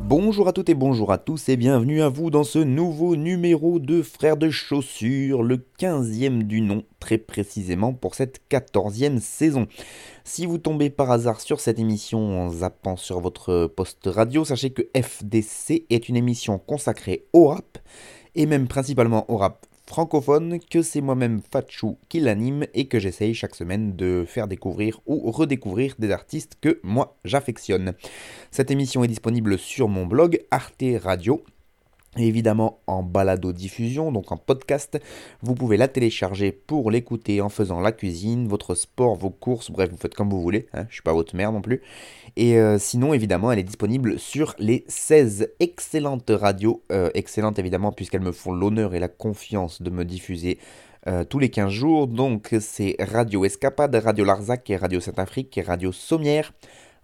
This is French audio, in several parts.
Bonjour à toutes et bonjour à tous et bienvenue à vous dans ce nouveau numéro de Frères de Chaussures, le 15e du nom, très précisément pour cette 14e saison. Si vous tombez par hasard sur cette émission en zappant sur votre poste radio, sachez que FDC est une émission consacrée au rap, et même principalement au rap francophone, que c'est moi-même Fatchou qui l'anime et que j'essaye chaque semaine de faire découvrir ou redécouvrir des artistes que moi j'affectionne. Cette émission est disponible sur mon blog Arte Radio évidemment en balado-diffusion, donc en podcast. Vous pouvez la télécharger pour l'écouter en faisant la cuisine, votre sport, vos courses, bref, vous faites comme vous voulez, hein, je suis pas votre mère non plus. Et euh, sinon, évidemment, elle est disponible sur les 16 excellentes radios, euh, excellentes évidemment puisqu'elles me font l'honneur et la confiance de me diffuser euh, tous les 15 jours. Donc c'est Radio Escapade, Radio Larzac et Radio Saint-Afrique et Radio Sommière,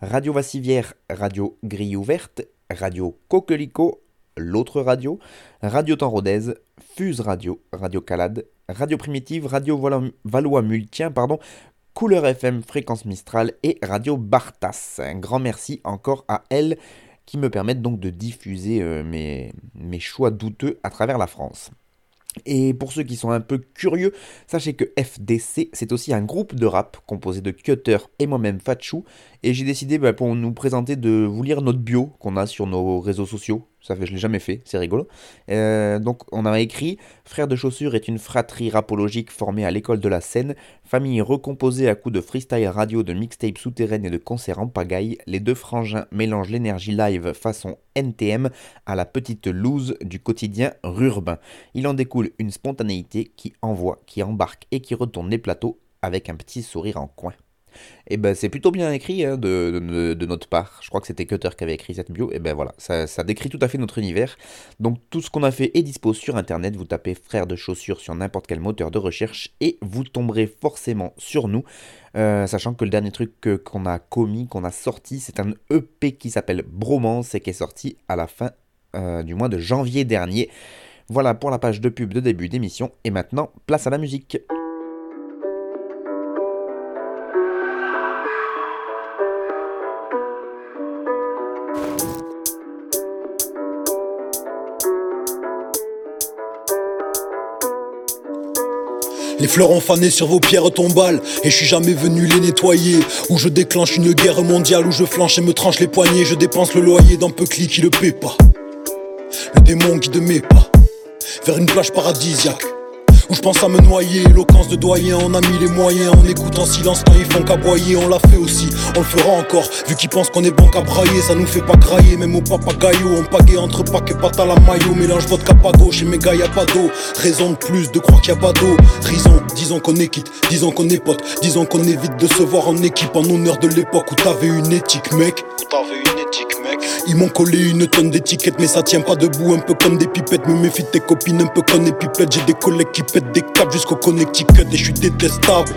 Radio Vassivière, Radio Grille Ouverte, Radio Coquelicot, l'autre radio, Radio Temps Rodez, Fuse Radio, Radio Calade, Radio Primitive, Radio Valois Multien, pardon, Couleur FM, Fréquence Mistral et Radio Bartas. Un grand merci encore à elles qui me permettent donc de diffuser euh, mes, choix douteux à travers la France. Et pour ceux qui sont un peu curieux, sachez que FDC, c'est aussi un groupe de rap composé de Cutter et moi-même Fatchou. Et j'ai décidé bah, pour nous présenter de vous lire notre bio qu'on a sur nos réseaux sociaux. Ça fait, je l'ai jamais fait, c'est rigolo. Euh, donc on a écrit Frères de chaussures est une fratrie rapologique formée à l'école de la Seine, famille recomposée à coups de freestyle radio, de mixtape souterraine et de concerts en pagaille. Les deux frangins mélangent l'énergie live façon NTM à la petite loose du quotidien rurbain. Il en découle une spontanéité qui envoie, qui embarque et qui retourne les plateaux avec un petit sourire en coin. Et ben c'est plutôt bien écrit hein, de, notre part. Je crois que c'était Cutter qui avait écrit cette bio. Et ben voilà, ça, décrit tout à fait notre univers. Donc tout ce qu'on a fait est dispo sur internet. Vous tapez frères de chaussures sur n'importe quel moteur de recherche et vous tomberez forcément sur nous. Euh, sachant que le dernier truc qu'on a commis, qu'on a sorti, c'est un EP qui s'appelle Bromance et qui est sorti à la fin euh, du mois de janvier dernier. Voilà pour la page de pub de début d'émission. Et maintenant, place à la musique. Les fleurs ont fané sur vos pierres tombales Et je suis jamais venu les nettoyer. Où je déclenche une guerre mondiale Où je flanche et me tranche les poignets. Je dépense le loyer d'un peu qui le paie pas. Le démon qui met pas Vers une plage paradisiaque où je pense à me noyer, éloquence de doyen, on a mis les moyens, on écoute en silence quand ils font qu'aboyer, on l'a fait aussi, on le fera encore, vu qu'ils pensent qu'on est bon qu'à brailler, ça nous fait pas grailler, même au papagayo, on pagaie entre pack et pâte à la maillot, mélange votre cap à gauche et mes gars y a pas d'eau, raison de plus de croire qu'il a pas d'eau, raison, disons qu'on est quitte, disons qu'on est pote, disons qu'on évite de se voir en équipe en honneur de l'époque où t'avais une éthique mec, où t'avais une éthique mec, ils m'ont collé une tonne d'étiquettes mais ça tient pas debout, un peu comme des pipettes, me méfie de tes copines, un peu comme des pipettes, j'ai des collègues qui pètent des câbles jusqu'au Connecticut et je suis détestable.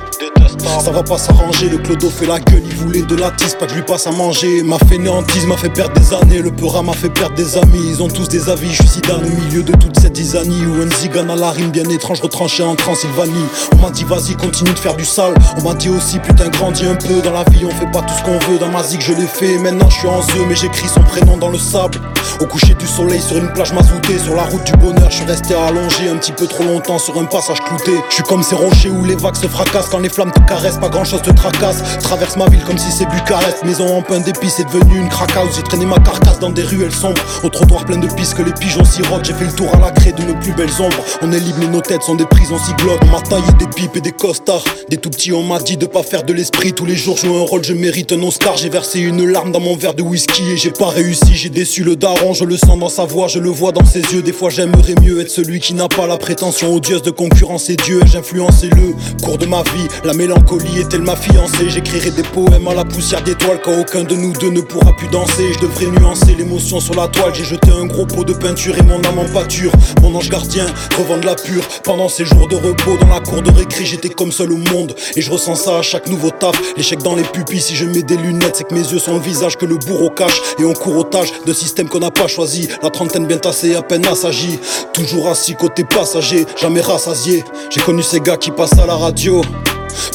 Ça va pas s'arranger, le clodo fait la gueule, il voulait de la tisse, pas que je lui passe à manger. Ma fainéantise m'a fait perdre des années, le peura m'a fait perdre des amis. Ils ont tous des avis, je suis sidane au milieu de toute cette zizanie. Ou un zigane à la rime bien étrange, retranché en Transylvanie. On m'a dit vas-y, continue de faire du sale. On m'a dit aussi putain, grandis un peu. Dans la vie, on fait pas tout ce qu'on veut. Dans ma zig, je l'ai fait. Maintenant, je suis en zeu, mais j'écris son prénom dans le sable. Au coucher du soleil, sur une plage mazoutée, sur la route du bonheur, je suis resté allongé un petit peu trop longtemps sur un passage clouté. Je suis comme ces rochers où les vagues se fracassent quand les flammes te caressent, pas grand chose te tracasse. Traverse ma ville comme si c'est Bucarest, maison en pain d'épices, c'est devenu une crack J'ai traîné ma carcasse dans des ruelles sombres, au trottoir plein de pistes que les pigeons sirotent. J'ai fait le tour à la craie de nos plus belles ombres. On est libre, mais nos têtes sont des prisons cyglotes. On m'a taillé des pipes et des costards. Des tout petits, on m'a dit de pas faire de l'esprit. Tous les jours, je joue un rôle, je mérite un Oscar. J'ai versé une larme dans mon verre de whisky et j'ai pas réussi, j'ai déçu le daron, je le sens dans sa voix, je le vois dans ses yeux. Des fois j'aimerais mieux être celui qui n'a pas la prétention odieuse de concurrencer Dieu. J'influençais le cours de ma vie, la mélancolie est-elle ma fiancée? J'écrirai des poèmes à la poussière d'étoiles quand aucun de nous deux ne pourra plus danser. Je devrais nuancer l'émotion sur la toile, j'ai jeté un gros pot de peinture et mon âme en pâture. Mon ange gardien revend de la pure pendant ces jours de repos dans la cour de récré, j'étais comme seul au monde et je ressens ça à chaque nouveau taf. L'échec dans les pupilles, si je mets des lunettes, c'est que mes yeux sont le visage que le bourreau cache et court otage de système qu'on n'a pas choisi. La trentaine bien tassée, à peine assagi. Toujours assis côté passager, jamais rassasié. J'ai connu ces gars qui passent à la radio.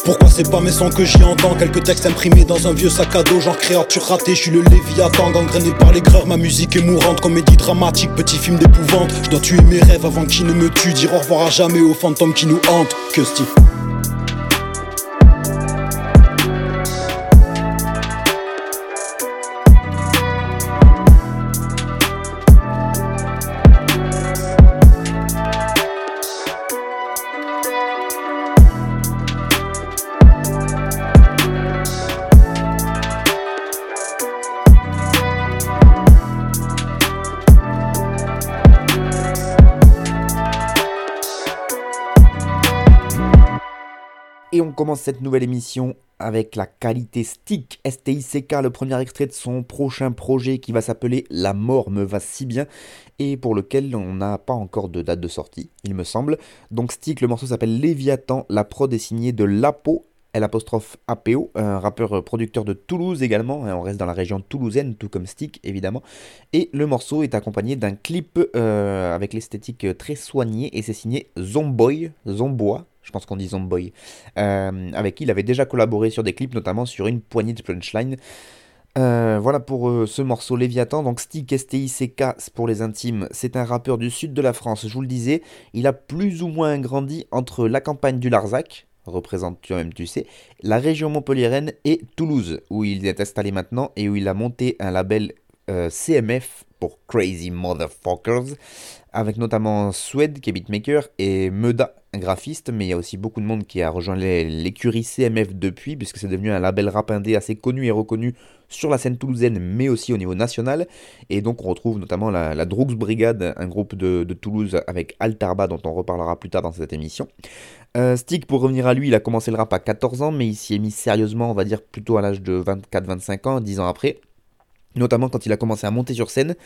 Pourquoi c'est pas mes sons que j'y entends Quelques textes imprimés dans un vieux sac à dos Genre créature ratée, je suis le léviathan Gangréné par les Ma musique est mourante Comédie dramatique, petit film d'épouvante Je dois tuer mes rêves avant qu'ils ne me tuent Dire au revoir à jamais aux fantômes qui nous hantent Que Steve commence cette nouvelle émission avec la qualité Stick, STICK, le premier extrait de son prochain projet qui va s'appeler La mort me va si bien et pour lequel on n'a pas encore de date de sortie, il me semble. Donc Stick, le morceau s'appelle Léviathan, la prod est signée de Lapo, l'apostrophe APO, un rappeur producteur de Toulouse également, hein, on reste dans la région toulousaine, tout comme Stick évidemment. Et le morceau est accompagné d'un clip euh, avec l'esthétique très soignée et c'est signé Zomboy, Zombois, je pense qu'on dit Zomboy, euh, avec qui il avait déjà collaboré sur des clips, notamment sur une poignée de punchline. Euh, voilà pour euh, ce morceau Léviathan. Donc Stick STICK pour les intimes, c'est un rappeur du sud de la France, je vous le disais. Il a plus ou moins grandi entre la campagne du Larzac, représente toi-même tu sais, la région montpelliéraine et Toulouse, où il est installé maintenant et où il a monté un label CMF pour Crazy Motherfuckers, avec notamment Swed qui est beatmaker et Meda, graphiste, mais il y a aussi beaucoup de monde qui a rejoint l'écurie CMF depuis, puisque c'est devenu un label rap indé assez connu et reconnu sur la scène toulousaine, mais aussi au niveau national. Et donc on retrouve notamment la, la Droogs Brigade, un groupe de, Toulouse avec Altarba, dont on reparlera plus tard dans cette émission. Euh, Stick, pour revenir à lui, il a commencé le rap à 14 ans, mais il s'y est mis sérieusement, on va dire plutôt à l'âge de 24-25 ans, 10 ans après notamment quand il a commencé à monter sur scène,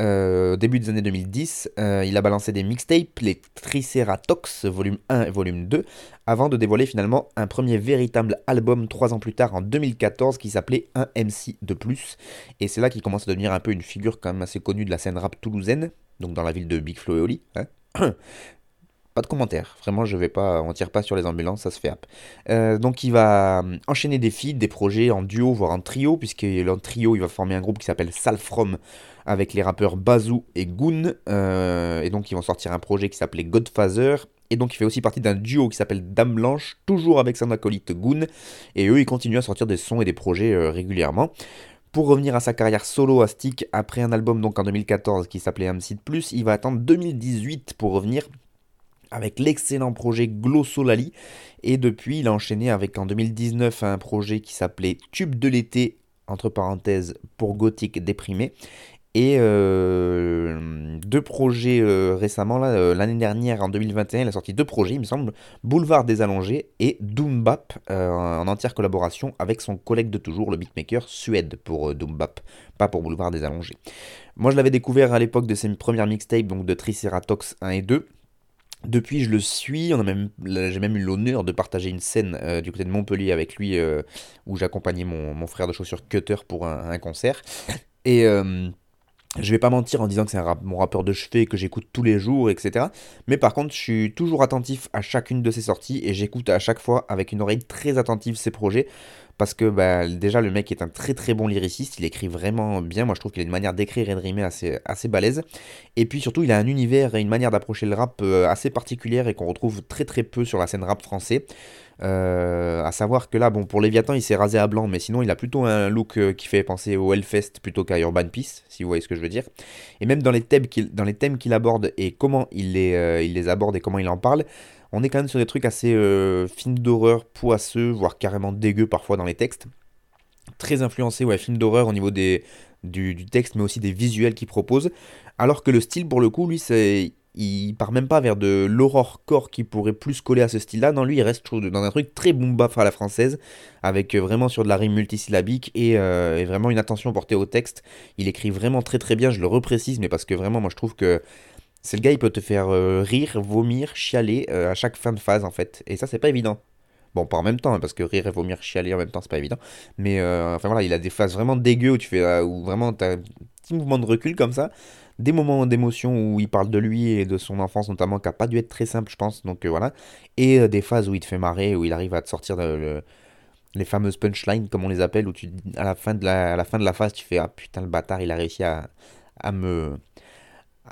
euh, début des années 2010, euh, il a balancé des mixtapes, les Triceratops volume 1 et volume 2, avant de dévoiler finalement un premier véritable album trois ans plus tard, en 2014, qui s'appelait Un MC de plus. Et c'est là qu'il commence à devenir un peu une figure quand même assez connue de la scène rap toulousaine, donc dans la ville de Big Flo et Oli. Hein pas de commentaires. Vraiment, je vais pas, on tire pas sur les ambulances, ça se fait euh, donc, il va euh, enchaîner des feats, des projets en duo, voire en trio, puisque en trio, il va former un groupe qui s'appelle Salfrom avec les rappeurs Bazou et Goon. Euh, et donc, ils vont sortir un projet qui s'appelait Godfather. Et donc, il fait aussi partie d'un duo qui s'appelle Dame Blanche, toujours avec son acolyte Goon. Et eux, ils continuent à sortir des sons et des projets régulièrement. Pour revenir à sa carrière solo à Stick, après un album donc en 2014 qui s'appelait MC Plus, il va attendre 2018 pour revenir avec l'excellent projet Glossolali. Et depuis, il a enchaîné avec en 2019 un projet qui s'appelait Tube de l'été, entre parenthèses, pour gothique déprimé. Et euh, deux projets euh, récemment, euh, l'année dernière, en 2021, il a sorti deux projets, il me semble, Boulevard des Allongés et Doombap, en entière collaboration avec son collègue de toujours, le beatmaker Suède, pour Doombap, pas pour Boulevard des Allongés. Moi, je l'avais découvert à l'époque de ses premières mixtapes, donc de Triceratops 1 et 2. Depuis, je le suis. J'ai même eu l'honneur de partager une scène euh, du côté de Montpellier avec lui, euh, où j'accompagnais mon, frère de chaussures Cutter pour un, concert. Et euh, je vais pas mentir en disant que c'est mon rappeur de chevet que j'écoute tous les jours, etc. Mais par contre, je suis toujours attentif à chacune de ses sorties et j'écoute à chaque fois avec une oreille très attentive ses projets parce que bah, déjà le mec est un très très bon lyriciste, il écrit vraiment bien, moi je trouve qu'il a une manière d'écrire et de rimer assez, assez balèze, et puis surtout il a un univers et une manière d'approcher le rap euh, assez particulière et qu'on retrouve très très peu sur la scène rap français. Euh, à savoir que là, bon, pour Léviathan, il s'est rasé à blanc, mais sinon, il a plutôt un look euh, qui fait penser au Hellfest plutôt qu'à Urban Peace, si vous voyez ce que je veux dire. Et même dans les thèmes qu'il, aborde et comment les, il les aborde et comment il en parle, on est quand même sur des trucs assez euh, films d'horreur, poisseux, voire carrément dégueux parfois dans les textes. Très influencé, ouais, film d'horreur au niveau du, texte, mais aussi des visuels qu'il propose. Alors que le style, pour le coup, lui, c'est il part même pas vers de l'horrorcore qui pourrait plus coller à ce style-là. Non, lui, il reste dans un truc très boom bap à la française, avec euh, vraiment sur de la rime multisyllabique euh, et, vraiment une attention portée au texte. Il écrit vraiment très très bien, je le reprécise, mais parce que vraiment, moi je trouve que c'est le gars, il peut te faire rire, vomir, chialer à chaque fin de phase en fait. Et ça, c'est pas évident. Bon, pas en même temps, hein, parce que rire et vomir, chialer en même temps, c'est pas évident. Mais euh, enfin voilà, il a des phases vraiment dégueu où tu fais, euh, où vraiment t'as un petit mouvement de recul comme ça. Des moments d'émotion où il parle de lui et de son enfance notamment, qui a pas dû être très simple, je pense. Donc euh, voilà. Et des phases où il te fait marrer, où il arrive à te sortir de, les fameuses punchlines, comme on les appelle, où tu, à la fin de la fin de la phase, tu fais ah putain le bâtard, il a réussi à, à me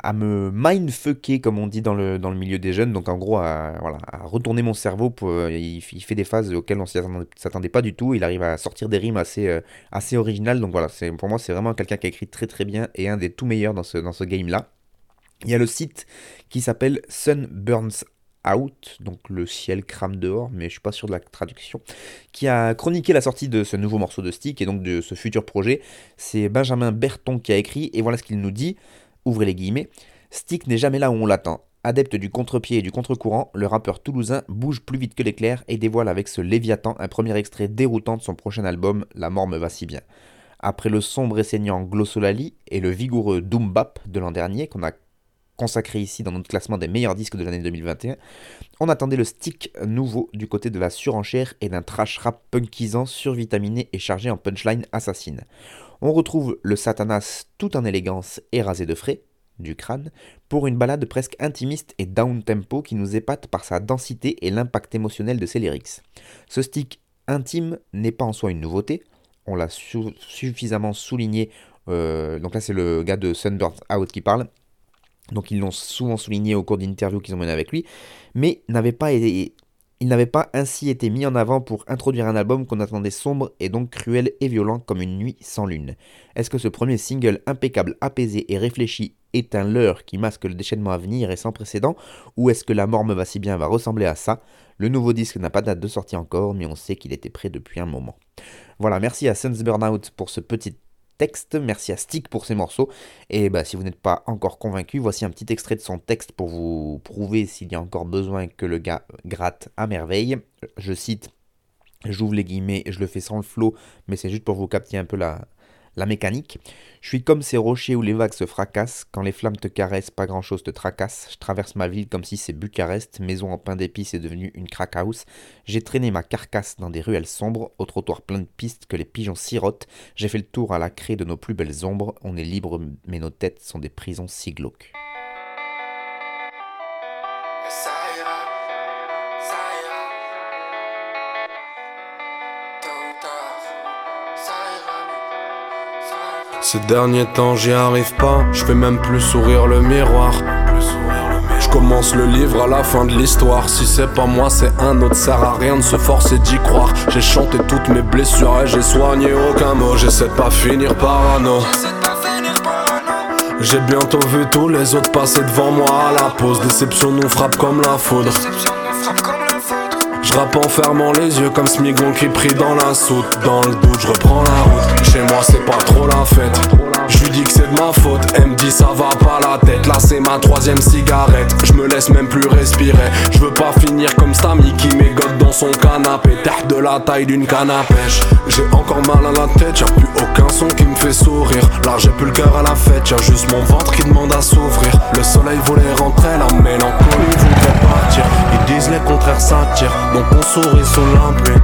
à me mindfucker, comme on dit dans le, dans le milieu des jeunes. Donc en gros, à, voilà, à retourner mon cerveau. Pour, euh, il, fait des phases auxquelles on ne s'attendait pas du tout. Il arrive à sortir des rimes assez, euh, assez originales. Donc voilà, pour moi, c'est vraiment quelqu'un qui a écrit très très bien et un des tout meilleurs dans ce, dans ce game-là. Il y a le site qui s'appelle Sun Burns Out, donc le ciel crame dehors, mais je suis pas sûr de la traduction, qui a chroniqué la sortie de ce nouveau morceau de stick et donc de ce futur projet. C'est Benjamin Berton qui a écrit, et voilà ce qu'il nous dit ouvrez les guillemets, Stick n'est jamais là où on l'attend. Adepte du contre-pied et du contre-courant, le rappeur toulousain bouge plus vite que l'éclair et dévoile avec ce Léviathan un premier extrait déroutant de son prochain album La mort me va si bien. Après le sombre et saignant Glossolali et le vigoureux Doom Bap de l'an dernier, qu'on a consacré ici dans notre classement des meilleurs disques de l'année 2021, on attendait le stick nouveau du côté de la surenchère et d'un trash rap punkisant, survitaminé et chargé en punchline assassine. On retrouve le Satanas tout en élégance et rasé de frais, du crâne, pour une balade presque intimiste et down-tempo qui nous épate par sa densité et l'impact émotionnel de ses lyrics. Ce stick intime n'est pas en soi une nouveauté, on l'a suffisamment souligné, euh, donc là c'est le gars de Sunburn Out qui parle, donc ils l'ont souvent souligné au cours d'interviews qu'ils ont mené avec lui, mais n'avait pas été il n'avait pas ainsi été mis en avant pour introduire un album qu'on attendait sombre et donc cruel et violent comme une nuit sans lune. Est-ce que ce premier single impeccable, apaisé et réfléchi est un leurre qui masque le déchaînement à venir et sans précédent, ou est-ce que La mort me va si bien va ressembler à ça? Le nouveau disque n'a pas date de sortie encore, mais on sait qu'il était prêt depuis un moment. Voilà, merci à Suns Burnout pour ce petit texte. Merci à Stick pour ses morceaux. Et bah, si vous n'êtes pas encore convaincu, voici un petit extrait de son texte pour vous prouver s'il y a encore besoin que le gars gratte à merveille. Je cite, j'ouvre les guillemets, je le fais sans le flow, mais c'est juste pour vous capter un peu la, la mécanique. Je suis comme ces rochers où les vagues se fracassent, quand les flammes te caressent, pas grand chose te tracasse. Je traverse ma ville comme si c'est Bucarest, maison en pain d'épices est devenue une crack house. J'ai traîné ma carcasse dans des ruelles sombres, au trottoir plein de pistes que les pigeons sirotent. J'ai fait le tour à la craie de nos plus belles ombres. On est libre, mais nos têtes sont des prisons si glauques. Ces derniers temps j'y arrive pas, je fais même plus sourire le miroir. Je commence le livre à la fin de l'histoire. Si c'est pas moi, c'est un autre. Sert à rien de se forcer d'y croire. J'ai chanté toutes mes blessures et j'ai soigné aucun mot. J'essaie de pas finir parano. J'ai bientôt vu tous les autres passer devant moi à la pause. Déception nous frappe comme la foudre. Je rappe en fermant les yeux comme Smigon qui prie dans la soute. Dans le doute je reprends la route. Chez moi c'est pas trop la fête dis que c'est de ma faute. Elle me dit ça va pas la tête. Là c'est ma troisième cigarette. Je me laisse même plus respirer. Je veux pas finir comme Stamy qui m'égote dans son canapé. Terre de la taille d'une canne à pêche J'ai encore mal à la tête. Y'a plus aucun son qui me fait sourire. Là j'ai plus le cœur à la fête. Y'a juste mon ventre qui demande à s'ouvrir. Le soleil voulait rentrer. La mélancolie voudrait partir. Ils disent les contraires s'attirent. Donc on sourit sous pluie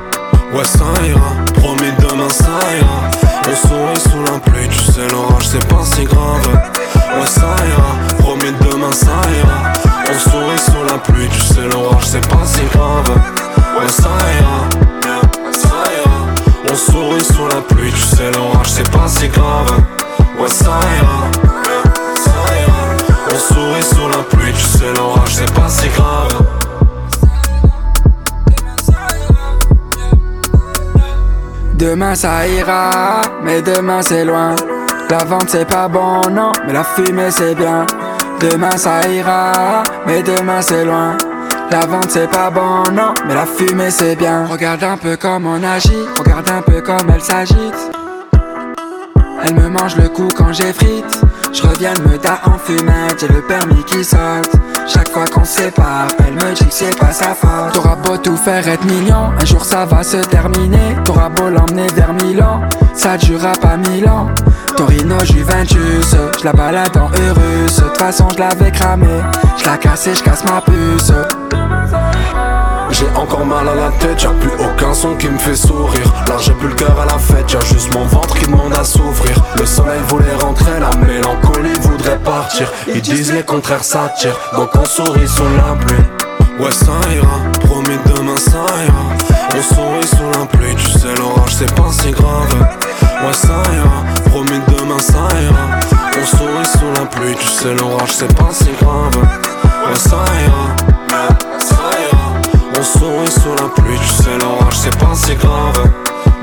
Ouais ça ira, promis ça ira On sourit sous la pluie, tu sais l'orage c'est pas si grave. Ouais ça ira, promis demain ça ira On sourit sous la pluie, tu sais l'orage c'est pas si grave. Ouais ça ira, ça ira On sourit sous la pluie, tu sais l'orage c'est pas si grave. Ouais ça ira, ça ira On sourit sous la pluie, tu sais l'orage c'est pas si grave Demain ça ira, mais demain c'est loin. La vente c'est pas bon, non, mais la fumée c'est bien. Demain ça ira, mais demain c'est loin. La vente c'est pas bon, non, mais la fumée c'est bien. Regarde un peu comme on agit, regarde un peu comme elle s'agite. Elle me mange le cou quand j'ai frite. Je reviens me ta en fumette, j'ai le permis qui saute. Chaque fois qu'on sépare, elle me dit que c'est pas sa faute. T'auras beau tout faire être mignon, un jour ça va se terminer. T'auras beau l'emmener vers Milan, ça durera pas mille ans. Torino Juventus, je la balade en Eurus. De toute façon, je l'avais cramé, je la casse et je casse ma puce. J'ai encore mal à la tête, y'a plus aucun son qui me fait sourire. Là j'ai plus le cœur à la fête, y'a juste mon ventre qui demande à s'ouvrir. Le soleil voulait rentrer, la mélancolie voudrait partir. Ils disent les contraires s'attirent, donc on sourit sous la pluie. Ouais ça ira, promis demain ça ira. On sourit sous la pluie, tu sais l'orage c'est pas si grave. Ouais ça ira, promis demain ça ira. On sourit sous la pluie, tu sais l'orage c'est pas si grave. Ouais ça ira, ça ira. On sourit sous la pluie, tu sais l'orage c'est pas si grave.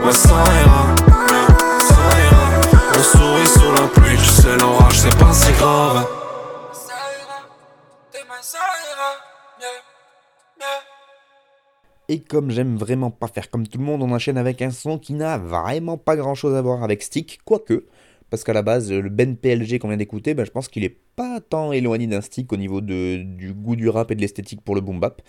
Ouais ça ira, ça ira. On sourit sous la pluie, tu sais l'orage c'est pas si grave. Ça ira, demain ça ira, mieux, mieux. Et comme j'aime vraiment pas faire comme tout le monde, on enchaîne avec un son qui n'a vraiment pas grand chose à voir avec Stick, quoique, parce qu'à la base, le Ben PLG qu'on vient d'écouter, ben, je pense qu'il est pas tant éloigné d'un Stick au niveau du goût du rap et de l'esthétique pour le boom bap.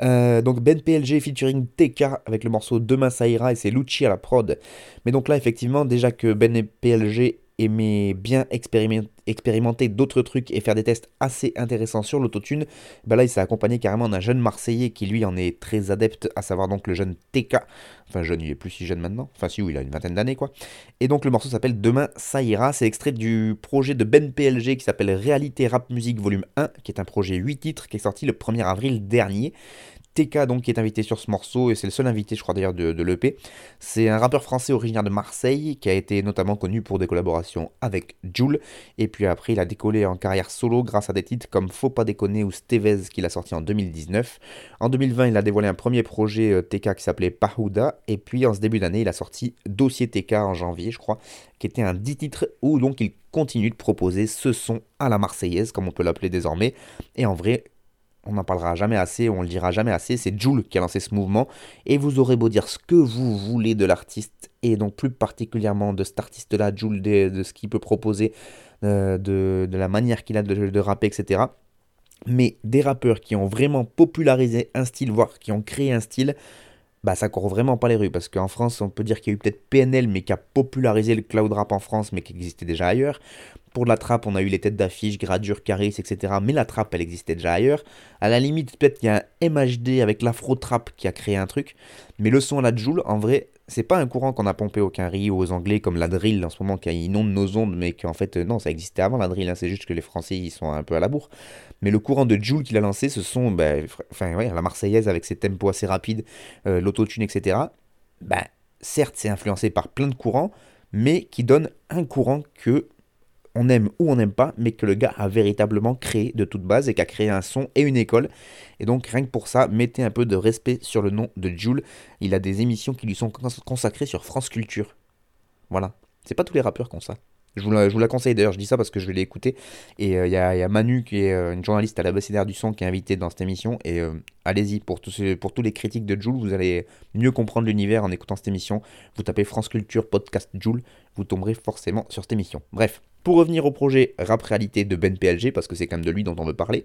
Euh, donc Ben PLG featuring TK avec le morceau Demain ça ira et c'est Lucci à la prod. Mais donc là, effectivement, déjà que Ben PLG aimait bien expérimenter, d'autres trucs et faire des tests assez intéressants sur l'autotune, bah là il s'est accompagné carrément d'un jeune Marseillais qui lui en est très adepte, à savoir donc le jeune TK. Enfin jeune, il est plus si jeune maintenant. Enfin si, oui, il a une vingtaine d'années quoi. Et donc le morceau s'appelle Demain ça ira. C'est extrait du projet de Ben PLG qui s'appelle Réalité Rap Music Volume 1, qui est un projet 8 titres qui est sorti le 1er avril dernier. TK donc qui est invité sur ce morceau et c'est le seul invité je crois d'ailleurs de, l'EP. C'est un rappeur français originaire de Marseille qui a été notamment connu pour des collaborations avec Joule et puis après il a décollé en carrière solo grâce à des titres comme Faut pas déconner ou Stevez qu'il a sorti en 2019. En 2020 il a dévoilé un premier projet euh, TK qui s'appelait Pahuda et puis en ce début d'année il a sorti Dossier TK en janvier je crois qui était un 10 titres où donc il continue de proposer ce son à la marseillaise comme on peut l'appeler désormais et en vrai on n'en parlera jamais assez, on le dira jamais assez, c'est Joule qui a lancé ce mouvement, et vous aurez beau dire ce que vous voulez de l'artiste, et donc plus particulièrement de cet artiste-là, Joule, de, ce qu'il peut proposer, euh, de, de, la manière qu'il a de, de rapper, etc. Mais des rappeurs qui ont vraiment popularisé un style, voire qui ont créé un style, bah ça court vraiment pas les rues, parce qu'en France, on peut dire qu'il y a eu peut-être PNL, mais qui a popularisé le cloud rap en France, mais qui existait déjà ailleurs. Pour la trappe, on a eu les têtes d'affiche, Gradure, Caris, etc. Mais la trappe, elle existait déjà ailleurs. À la limite, peut-être qu'il y a un MHD avec l'afro-trap qui a créé un truc. Mais le son à la Joule, en vrai, c'est pas un courant qu'on a pompé au Quinry ou aux Anglais comme la drill en ce moment qui inonde nos ondes, mais qu'en fait, non, ça existait avant la drill. Hein. c'est juste que les Français, ils sont un peu à la bourre. Mais le courant de Joule qu'il a lancé, ce sont, bah, enfin, ouais, la Marseillaise avec ses tempos assez rapides, euh, l'autotune, etc. Bah, certes, c'est influencé par plein de courants, mais qui donne un courant que on aime ou on n'aime pas, mais que le gars a véritablement créé de toute base et qui a créé un son et une école. Et donc rien que pour ça, mettez un peu de respect sur le nom de Jules. Il a des émissions qui lui sont consacrées sur France Culture. Voilà. C'est pas tous les rappeurs qui ont ça. Je vous, la, conseille d'ailleurs, je dis ça parce que je vais l'écouter. Et il euh, y, y, a Manu qui est euh, une journaliste à la du son qui est invitée dans cette émission. Et euh, allez-y, pour, tous, pour tous les critiques de Jules, vous allez mieux comprendre l'univers en écoutant cette émission. Vous tapez France Culture Podcast Jules, vous tomberez forcément sur cette émission. Bref, pour revenir au projet Rap Réalité de Ben PLG, parce que c'est quand même de lui dont on veut parler.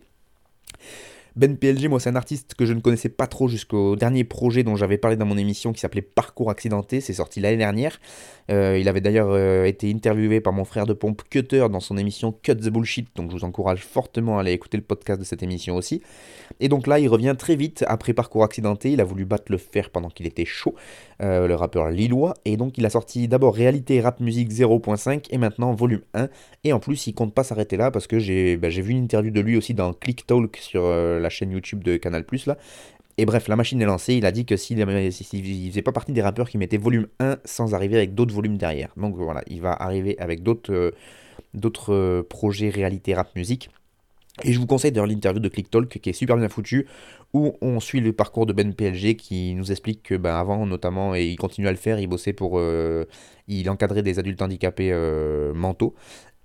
Ben PLG, moi, c'est un artiste que je ne connaissais pas trop jusqu'au dernier projet dont j'avais parlé dans mon émission qui s'appelait Parcours Accidenté. C'est sorti l'année dernière. Euh, il avait d'ailleurs euh, été interviewé par mon frère de pompe Cutter dans son émission Cut the Bullshit. Donc je vous encourage fortement à aller écouter le podcast de cette émission aussi. Et donc là, il revient très vite après Parcours Accidenté. Il a voulu battre le fer pendant qu'il était chaud, euh, le rappeur lillois. Et donc il a sorti d'abord Réalité Rap Music 0.5 et maintenant Volume 1. Et en plus, il compte pas s'arrêter là parce que j'ai bah, vu une interview de lui aussi dans Click Talk sur la chaîne YouTube de Canal Plus là. Et bref, la machine est lancée, il a dit que s'il ne faisait pas partie des rappeurs qui mettaient volume 1 sans arriver avec d'autres volumes derrière. Donc voilà, il va arriver avec d'autres euh, euh, projets réalité rap musique. Et je vous conseille d'ailleurs l'interview de ClickTalk qui est super bien foutu, où on suit le parcours de Ben PLG qui nous explique que ben, avant notamment, et il continue à le faire, il bossait pour... Euh, il encadrait des adultes handicapés euh, mentaux,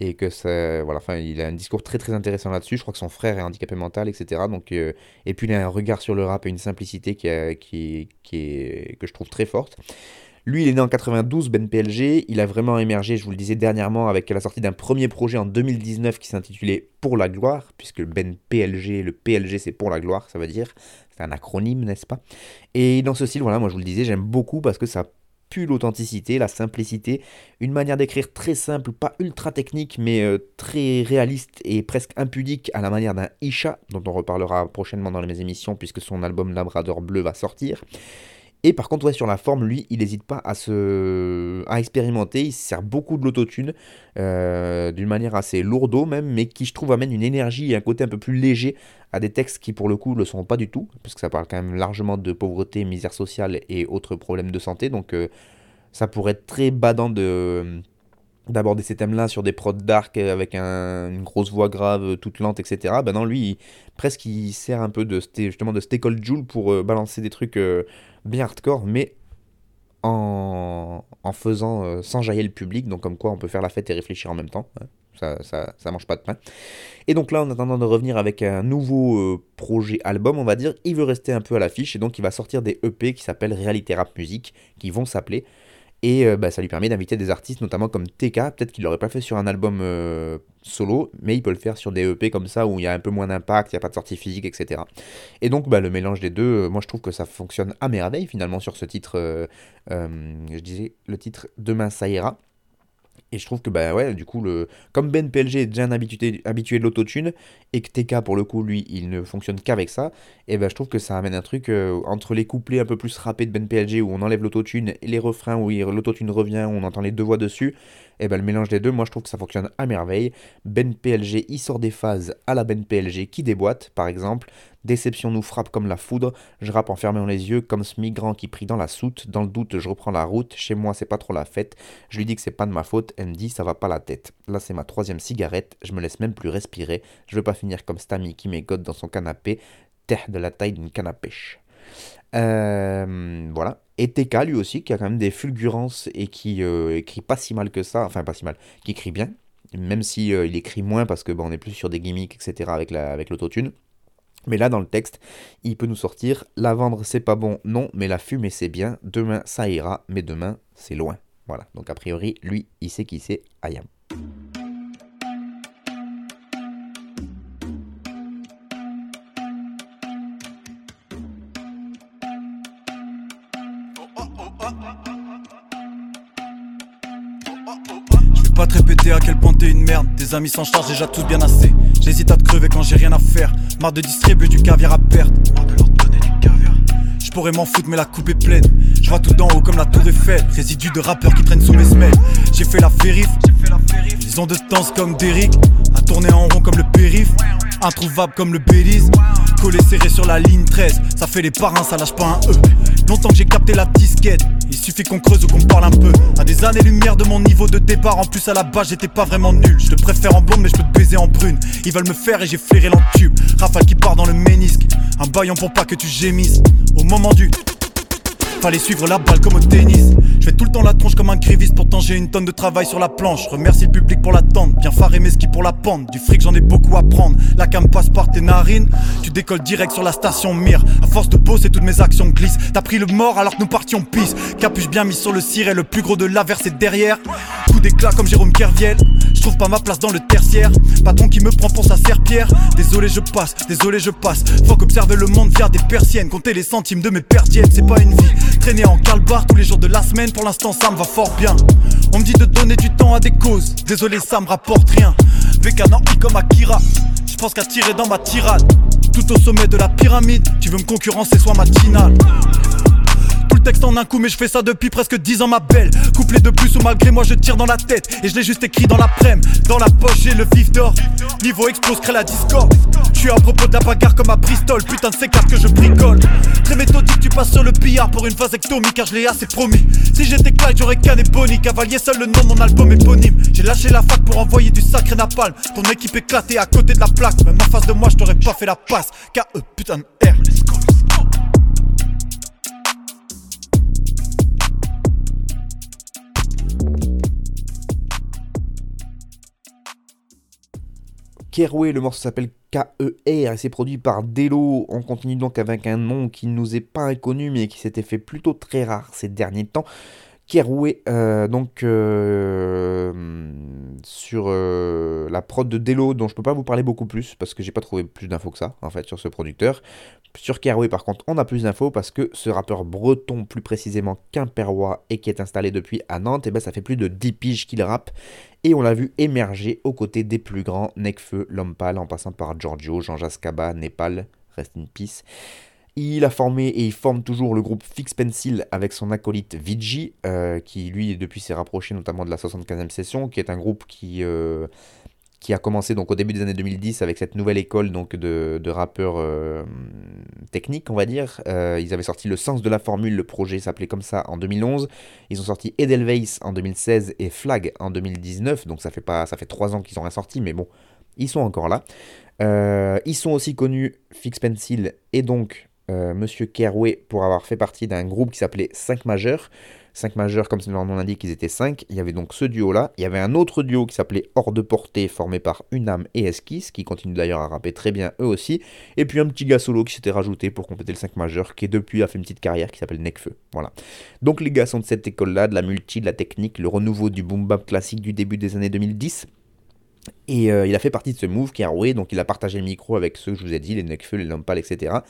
et que ça, voilà, enfin, il a un discours très très intéressant là-dessus. Je crois que son frère est handicapé mental, etc. Donc, euh, et puis il a un regard sur le rap et une simplicité qui, a, qui, est, que je trouve très forte. Lui, il est né en 92, Ben PLG. Il a vraiment émergé, je vous le disais dernièrement, avec la sortie d'un premier projet en 2019 qui s'intitulait Pour la gloire, puisque Ben PLG, le PLG, c'est pour la gloire, ça veut dire. C'est un acronyme, n'est-ce pas? Et dans ce style, voilà, moi je vous le disais, j'aime beaucoup parce que ça pue l'authenticité, la simplicité, une manière d'écrire très simple, pas ultra technique, mais euh, très réaliste et presque impudique à la manière d'un Isha, dont on reparlera prochainement dans mes émissions, puisque son album Labrador Bleu va sortir. Et par contre, sur la forme, lui, il n'hésite pas à, se... à expérimenter. Il sert beaucoup de l'autotune, euh, d'une manière assez lourdeau même, mais qui, je trouve, amène une énergie et un côté un peu plus léger à des textes qui, pour le coup, ne le sont pas du tout, parce que ça parle quand même largement de pauvreté, misère sociale et autres problèmes de santé. Donc, euh, ça pourrait être très badant de d'aborder ces thèmes-là sur des prods dark avec une grosse voix grave toute lente, etc. Ben non, lui, presque il sert un peu de justement de Stay Joule pour euh, balancer des trucs bien hardcore, mais en, en faisant euh, sans jaillir le public, donc comme quoi on peut faire la fête et réfléchir en même temps. Hein. Ça, ça, ça, mange pas de pain. Et donc là, en attendant de revenir avec un nouveau euh, projet album, on va dire, il veut rester un peu à l'affiche et donc il va sortir des EP qui s'appellent Reality Rap Music, qui vont s'appeler et euh, bah, ça lui permet d'inviter des artistes, notamment comme TK. Peut-être qu'il l'aurait pas fait sur un album euh, solo, mais il peut le faire sur des EP comme ça où il y a un peu moins d'impact, il n'y a pas de sortie physique, etc. Et donc bah, le mélange des deux, euh, moi je trouve que ça fonctionne à merveille finalement sur ce titre. je disais le titre Demain ça ira. Et je trouve que, bah ouais, du coup, le... comme Ben PLG est déjà habitué, habitué de l'autotune, et que TK, pour le coup, lui, il ne fonctionne qu'avec ça, et ben je trouve que ça amène un truc euh, entre les couplets un peu plus rappés de Ben PLG, où on enlève l'autotune, et les refrains où l'autotune revient, où on entend les deux voix dessus, et ben le mélange des deux, moi je trouve que ça fonctionne à merveille. Ben PLG, il sort des phases à la Ben PLG qui déboîte, par exemple. Déception nous frappe comme la foudre, je rappe en fermant les yeux comme ce migrant qui prie dans la soute. Dans le doute, je reprends la route, chez moi c'est pas trop la fête. Je lui dis que c'est pas de ma faute, elle me dit ça va pas la tête. Là c'est ma troisième cigarette, je me laisse même plus respirer. Je veux pas finir comme Stamy qui m'égote dans son canapé, terre de la taille d'une canne à pêche. Euh, voilà. Et TK lui aussi, qui a quand même des fulgurances et qui euh, écrit pas si mal que ça, enfin pas si mal, qui écrit bien, même si euh, il écrit moins parce que bon, on est plus sur des gimmicks, etc. avec l'autotune. Avec mais là, dans le texte, il peut nous sortir La vendre, c'est pas bon, non, mais la fumer, c'est bien. Demain, ça ira, mais demain, c'est loin. Voilà. Donc, a priori, lui, il sait qui c'est Ayam. T'es une merde. Amis s'en chargent déjà tous bien assez. J'hésite à te crever quand j'ai rien à faire. Marre de distribuer du caviar à perte. Marre de leur du. Je pourrais m'en foutre, mais la coupe est pleine. Je vois tout d'en haut comme la tour Eiffel. Résidus de rappeurs qui traînent sous mes semelles. J'ai fait la vérif. Ils ont de temps comme Derrick. À tourner en rond comme le périph. Introuvable comme le Belize. Collé serré sur la ligne 13. Ça fait les parrains, ça lâche pas un E. Longtemps que j'ai capté la disquette. Il suffit qu'on creuse ou qu'on parle un peu. À des années-lumière de mon niveau de départ. En plus, à la base, j'étais pas vraiment nul. Je te préfère en blonde, mais je peux te baiser en brune. Ils veulent me faire et j'ai flairé l'entube. Rafale qui part dans le ménisque. Un baillon pour pas que tu gémisses. Au moment du Fallait suivre la balle comme au tennis. Je fais tout le temps la tronche comme un gréviste, pourtant j'ai une tonne de travail sur la planche. Remercie le public pour l'attente, bien faré mes skis pour la pente. Du fric, j'en ai beaucoup à prendre. La cam passe par tes narines. Tu décolles direct sur la station Mire. À force de bosser, toutes mes actions glissent. T'as pris le mort alors que nous partions pisse. Capuche bien mis sur le ciré, le plus gros de l'averse est derrière. Coup d'éclat comme Jérôme Kerviel. Trouve pas ma place dans le tertiaire. Patron qui me prend pour sa serpillère. Désolé, je passe, désolé, je passe. Faut qu'observer le monde via des persiennes. Compter les centimes de mes perdiennes, c'est pas une vie. Traîner en calbar tous les jours de la semaine, pour l'instant ça me va fort bien. On me dit de donner du temps à des causes, désolé ça me rapporte rien. Vécan comme Akira, je pense qu'à tirer dans ma tirade. Tout au sommet de la pyramide, tu veux me concurrencer, soit matinale texte en un coup, mais je fais ça depuis presque 10 ans, ma belle. Couplet de plus ou malgré moi, je tire dans la tête. Et je l'ai juste écrit dans la prem. Dans la poche, j'ai le vif d'or. Niveau explose, crée la discorde. Je suis à propos de la bagarre comme à Bristol. Putain de C4 que je bricole. Très méthodique, tu passes sur le pillard pour une vasectomie, car je l'ai assez promis. Si j'étais Clyde, j'aurais qu'un Bonnie. Cavalier, seul le nom de mon album éponyme. J'ai lâché la fac pour envoyer du sacré napalm. Ton équipe éclatée à côté de la plaque. Même en face de moi, je t'aurais pas fait la passe. K.E. putain de R. Keroué, le morceau s'appelle KER et c'est produit par Delo. On continue donc avec un nom qui nous est pas inconnu mais qui s'était fait plutôt très rare ces derniers temps. Keroué, euh, donc euh, sur euh, la prod de Delo, dont je peux pas vous parler beaucoup plus parce que j'ai pas trouvé plus d'infos que ça en fait sur ce producteur. Sur Keroué, par contre, on a plus d'infos parce que ce rappeur breton, plus précisément quimpérois et qui est installé depuis à Nantes, et eh ben ça fait plus de 10 piges qu'il rappe et on l'a vu émerger aux côtés des plus grands Nekfeu, Lompal, en passant par Giorgio, Jean Jascaba, Népal, Rest in Peace. Il a formé et il forme toujours le groupe Fix Pencil avec son acolyte Vigi, euh, qui lui depuis s'est rapproché notamment de la 75e session, qui est un groupe qui, euh, qui a commencé donc au début des années 2010 avec cette nouvelle école donc de, rappeurs euh, techniques, on va dire. ils avaient sorti Le Sens de la Formule, le projet s'appelait comme ça en 2011. Ils ont sorti Edelweiss en 2016 et Flag en 2019, donc ça fait pas ça fait trois ans qu'ils ont rien sorti, mais bon, ils sont encore là. ils sont aussi connus Fix Pencil et donc euh, Monsieur Keroué pour avoir fait partie d'un groupe qui s'appelait 5 majeurs. 5 majeurs, comme leur nom l'indique, ils étaient 5. Il y avait donc ce duo-là. Il y avait un autre duo qui s'appelait Hors de portée, formé par Unam et Esquisse, qui continuent d'ailleurs à rapper très bien eux aussi. Et puis un petit gars solo qui s'était rajouté pour compléter le 5 majeur, qui depuis a fait une petite carrière qui s'appelle Necfeu. Voilà. Donc les gars sont de cette école-là, de la multi, de la technique, le renouveau du boom bap classique du début des années 2010. Et euh, il a fait partie de ce move qui a roué, donc il a partagé le micro avec ceux que je vous ai dit, les Necfeu, les Lampal, etc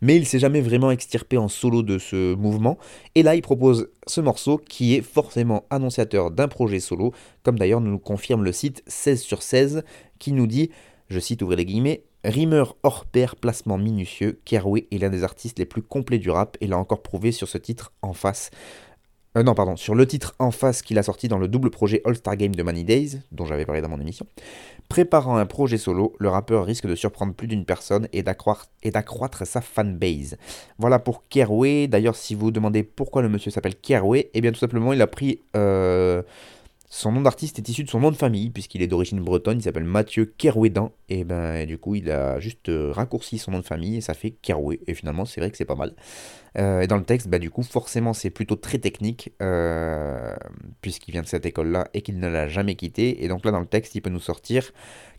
mais il s'est jamais vraiment extirpé en solo de ce mouvement. Et là, il propose ce morceau qui est forcément annonciateur d'un projet solo, comme d'ailleurs nous confirme le site 16 sur 16 qui nous dit, je cite ouvrez les guillemets, Rimeur hors pair, placement minutieux, Keroué est l'un des artistes les plus complets du rap et l'a encore prouvé sur ce titre en face. Euh, non, pardon, sur le titre en face qu'il a sorti dans le double projet All-Star Game de Money Days, dont j'avais parlé dans mon émission. Préparant un projet solo, le rappeur risque de surprendre plus d'une personne et d'accroître sa fanbase. Voilà pour Keroué. D'ailleurs, si vous demandez pourquoi le monsieur s'appelle Keroué, eh bien tout simplement, il a pris euh, son nom d'artiste est issu de son nom de famille, puisqu'il est d'origine bretonne, il s'appelle Mathieu Kerouédan, et ben du coup il a juste euh, raccourci son nom de famille et ça fait Keroué, et finalement c'est vrai que c'est pas mal. Euh, et dans le texte, bah, du coup forcément c'est plutôt très technique, euh, puisqu'il vient de cette école-là et qu'il ne l'a jamais quitté, et donc là dans le texte il peut nous sortir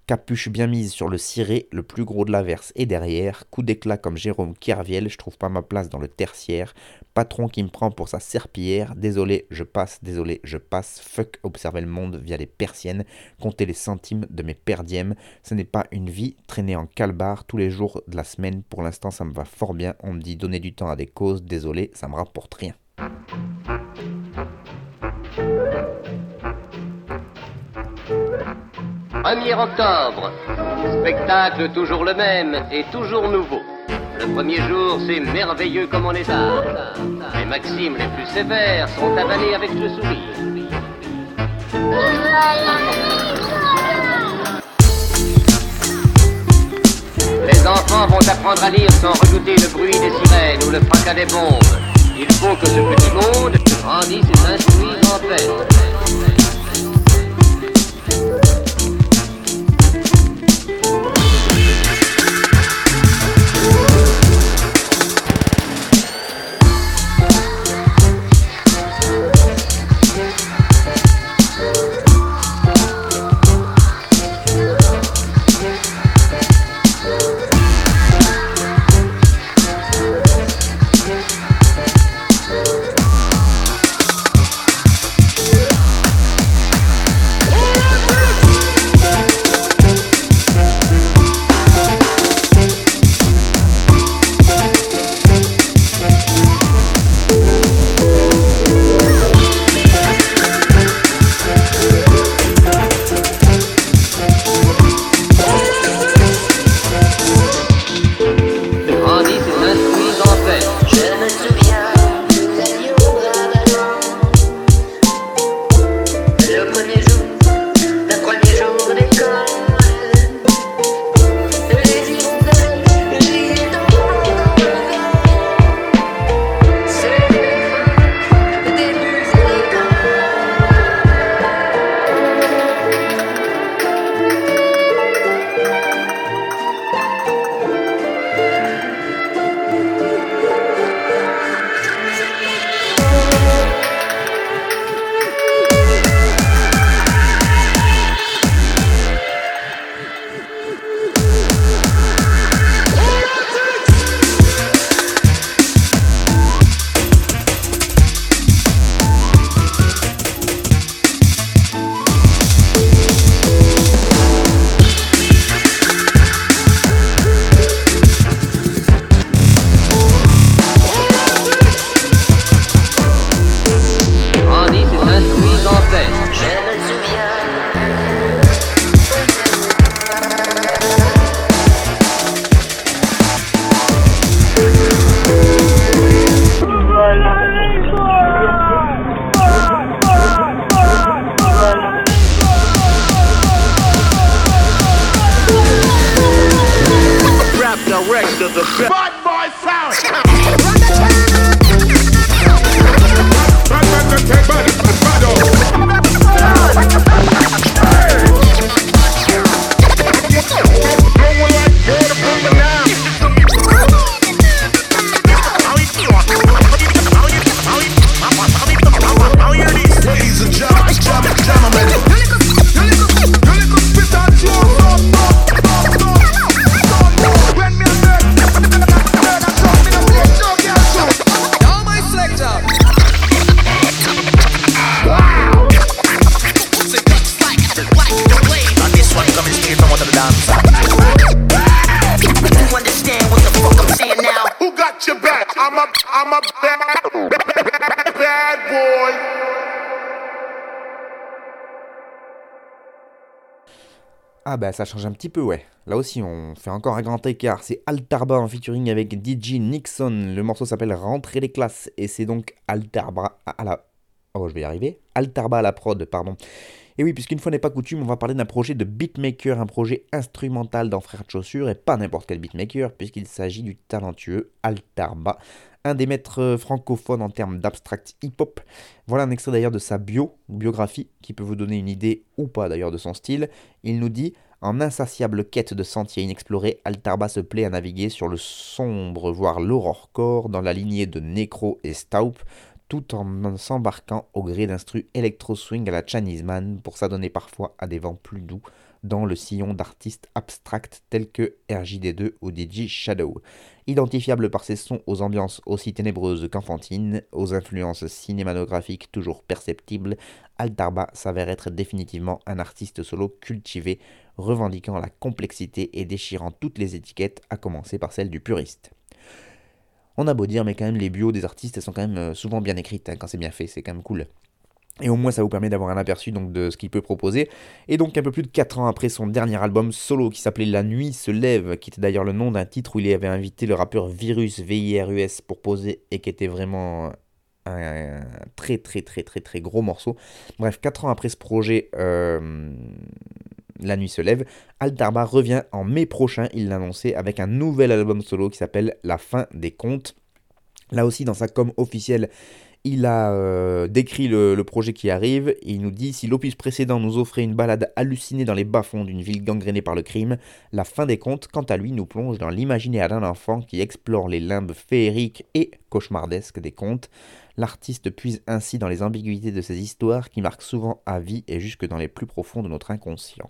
Capuche bien mise sur le ciré, le plus gros de l'averse est derrière. Coup d'éclat comme Jérôme Kerviel, je trouve pas ma place dans le tertiaire. Patron qui me prend pour sa serpillière. Désolé, je passe, désolé, je passe. Fuck, observer le monde via les persiennes. Compter les centimes de mes perdièmes. Ce n'est pas une vie. Traîner en calbar tous les jours de la semaine. Pour l'instant, ça me va fort bien. On me dit donner du temps à des causes. Désolé, ça me rapporte rien. 1er octobre. Spectacle toujours le même et toujours nouveau. Le premier jour, c'est merveilleux comme on est tard. Les maximes les plus sévères sont avalées avec le sourire. Les enfants vont apprendre à lire sans redouter le bruit des sirènes ou le fracas des bombes. Il faut que ce petit monde grandisse et s'instruise en paix. Ça change un petit peu ouais. Là aussi on fait encore un grand écart. C'est Altarba en featuring avec DJ Nixon. Le morceau s'appelle Rentrer les classes et c'est donc Altarba à la... Oh je vais y arriver. Altarba à la prod pardon. Et oui, puisqu'une fois n'est pas coutume, on va parler d'un projet de beatmaker, un projet instrumental dans Frères de Chaussures, et pas n'importe quel beatmaker, puisqu'il s'agit du talentueux Altarba, un des maîtres francophones en termes d'abstract hip-hop. Voilà un extrait d'ailleurs de sa bio, biographie, qui peut vous donner une idée ou pas d'ailleurs de son style. Il nous dit en insatiable quête de sentiers inexplorés, Altarba se plaît à naviguer sur le sombre, voire l'aurore-corps, dans la lignée de Necro et Staup, tout en s'embarquant au gré d'instru électro-swing à la Chinese Man pour s'adonner parfois à des vents plus doux dans le sillon d'artistes abstracts tels que RJD2 ou DJ Shadow. Identifiable par ses sons aux ambiances aussi ténébreuses qu'enfantines, aux influences cinématographiques toujours perceptibles, Altarba s'avère être définitivement un artiste solo cultivé, revendiquant la complexité et déchirant toutes les étiquettes, à commencer par celle du puriste. On a beau dire, mais quand même, les bios des artistes elles sont quand même euh, souvent bien écrites, hein, quand c'est bien fait, c'est quand même cool. Et au moins, ça vous permet d'avoir un aperçu de ce qu'il peut proposer. Et donc, un peu plus de 4 ans après son dernier album solo qui s'appelait La Nuit se lève, qui était d'ailleurs le nom d'un titre où il avait invité le rappeur Virus, V-I-R-U-S, pour poser et qui était vraiment un très très très très très gros morceau. Bref, 4 ans après ce projet, euh, La Nuit se lève, Altarba revient en mai prochain, il l'a annoncé, avec un nouvel album solo qui s'appelle La fin des contes. Là aussi, dans sa com officielle, il a euh, décrit le, projet qui arrive. Il nous dit si l'opus précédent nous offrait une balade hallucinée dans les bas-fonds d'une ville gangrénée par le crime, la fin des contes, quant à lui, nous plonge dans l'imaginaire d'un enfant qui explore les limbes féeriques et cauchemardesques des contes. L'artiste puise ainsi dans les ambiguïtés de ces histoires qui marquent souvent à vie et jusque dans les plus profonds de notre inconscient.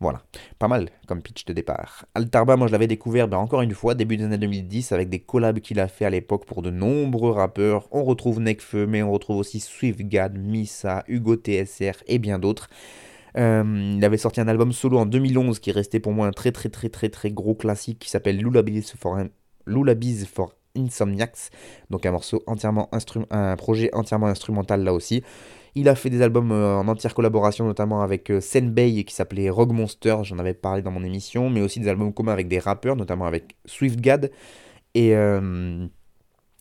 Voilà, pas mal comme pitch de départ. Altarba, moi je l'avais découvert ben, encore une fois début des années 2010 avec des collabs qu'il a fait à l'époque pour de nombreux rappeurs. On retrouve Nekfeu, mais on retrouve aussi SwiftGad, Misa, Hugo TSR et bien d'autres. Euh, il avait sorti un album solo en 2011 qui est resté pour moi un très très très très très gros classique qui s'appelle Lullabies for, for Insomniacs, donc un morceau entièrement un projet entièrement instrumental là aussi. Il a fait des albums euh, en entière collaboration, notamment avec euh, Senbei qui s'appelait Rogue Monster, j'en avais parlé dans mon émission, mais aussi des albums communs avec des rappeurs, notamment avec SwiftGad. Et, euh,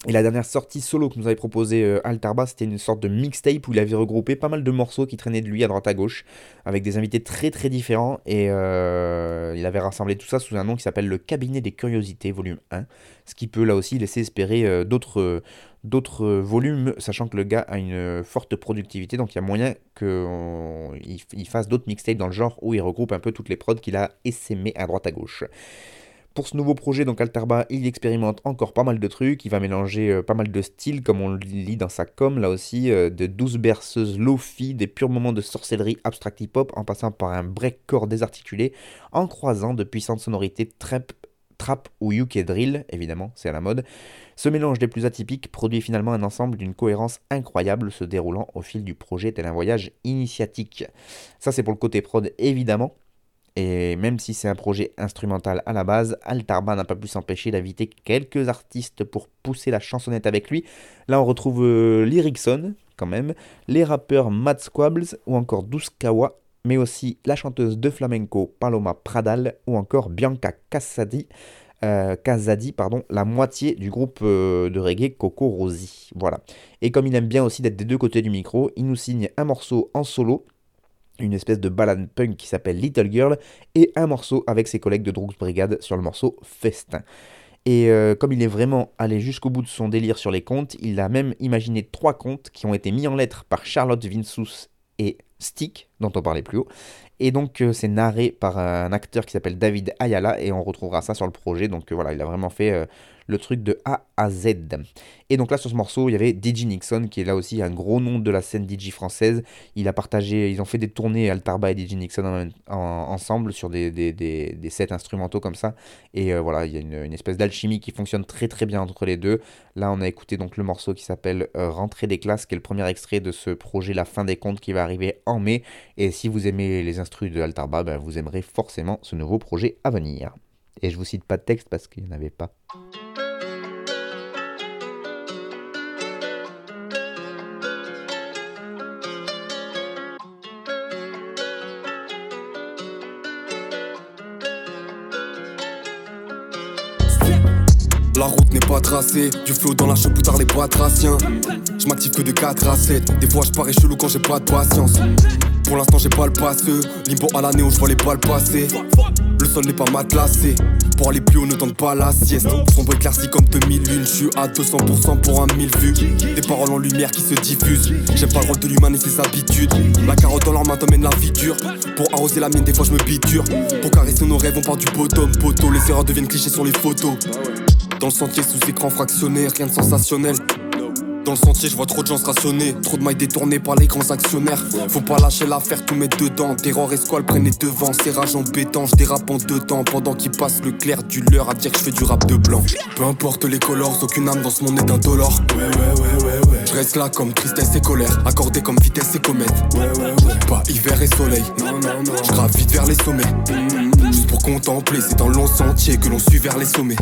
et la dernière sortie solo que nous avait proposé euh, Altarba, c'était une sorte de mixtape où il avait regroupé pas mal de morceaux qui traînaient de lui à droite à gauche, avec des invités très très différents. Et euh, il avait rassemblé tout ça sous un nom qui s'appelle Le Cabinet des Curiosités, volume 1. Ce qui peut là aussi laisser espérer euh, d'autres d'autres volumes, sachant que le gars a une forte productivité, donc il y a moyen qu'il fasse d'autres mixtapes dans le genre où il regroupe un peu toutes les prods qu'il a essaimées à droite à gauche. Pour ce nouveau projet, donc Altarba, il expérimente encore pas mal de trucs, il va mélanger euh, pas mal de styles, comme on le lit dans sa com, là aussi, euh, de douces berceuses lofi, des purs moments de sorcellerie abstract hip-hop, en passant par un breakcore désarticulé, en croisant de puissantes sonorités trap, trap ou UK drill, évidemment, c'est à la mode. Ce mélange des plus atypiques produit finalement un ensemble d'une cohérence incroyable se déroulant au fil du projet tel un voyage initiatique. Ça c'est pour le côté prod évidemment. Et même si c'est un projet instrumental à la base, Altarba n'a pas pu s'empêcher d'inviter quelques artistes pour pousser la chansonnette avec lui. Là, on retrouve euh, quand même, les rappeurs Mad Squabbles ou encore Duskawa, mais aussi la chanteuse de flamenco Paloma Pradal ou encore Bianca Casadi. Euh, pardon, la moitié du groupe euh, de reggae Coco Rosie. Voilà. Et comme il aime bien aussi d'être des deux côtés du micro, il nous signe un morceau en solo une espèce de ballade punk qui s'appelle Little Girl, et un morceau avec ses collègues de Droogs Brigade sur le morceau Festin. Et euh, comme il est vraiment allé jusqu'au bout de son délire sur les contes, il a même imaginé trois contes qui ont été mis en lettres par Charlotte Vinsous et Stick, dont on parlait plus haut. Et donc euh, c'est narré par un acteur qui s'appelle David Ayala et on retrouvera ça sur le projet. Donc euh, voilà, il a vraiment fait euh, le truc de A à Z. Et donc là sur ce morceau, il y avait DJ Nixon qui est là aussi un gros nom de la scène DJ française. Il a partagé, ils ont fait des tournées Altarba et DJ Nixon en- en- ensemble sur des, des, des- sets instrumentaux comme ça. Et voilà, il y a une, espèce d'alchimie qui fonctionne très très bien entre les deux. Là on a écouté donc le morceau qui s'appelle euh, Rentrée des classes, qui est le premier extrait de ce projet La fin des comptes qui va arriver en mai. Et si vous aimez les instrus de Altarba, ben, vous aimerez forcément ce nouveau projet à venir. Et je vous cite pas de texte parce qu'il n'y en avait pas. La route n'est pas tracée, du flot dans la chaude tard les batraciens. Je m'active que de 4 à 7, des fois je parais chelou quand j'ai pas de patience. Pour l'instant j'ai pas le passeux, limbo à l'année où je vois les balles passer. Le sol n'est pas matelassé, pour aller plus haut ne tente pas la sieste. Sombre éclairci comme 2001, je suis à 200% pour un mille vues. Des paroles en lumière qui se diffusent, j'aime pas le rôle de l'humain et ses habitudes. La carotte dans leur main t'emmène la vie dure. Pour arroser la mienne, des fois je me. Pour caresser nos rêves, on part du bottom, poteau. Les erreurs deviennent clichés sur les photos. Dans le sentier sous écran fractionné, rien de sensationnel. Dans le sentier, je vois trop de gens se rationner. Trop de mailles détournées par les grands actionnaires. Faut pas lâcher l'affaire, tout mettre dedans. Terror et squale prennent les devants. C'est rage embêtant, je dérape en deux temps. Pendant qu'il passe le clair du leurre à dire que je fais du rap de blanc. Peu importe les colors, aucune âme dans ce monde est indolore. Ouais, ouais, ouais, ouais, ouais. Je reste là comme tristesse et colère. Accordé comme vitesse et comète. Ouais, ouais, ouais. Pas hiver et soleil. Non, non, non. Je grave vite vers les sommets. Juste pour contempler, c'est un long sentier que l'on suit vers les sommets.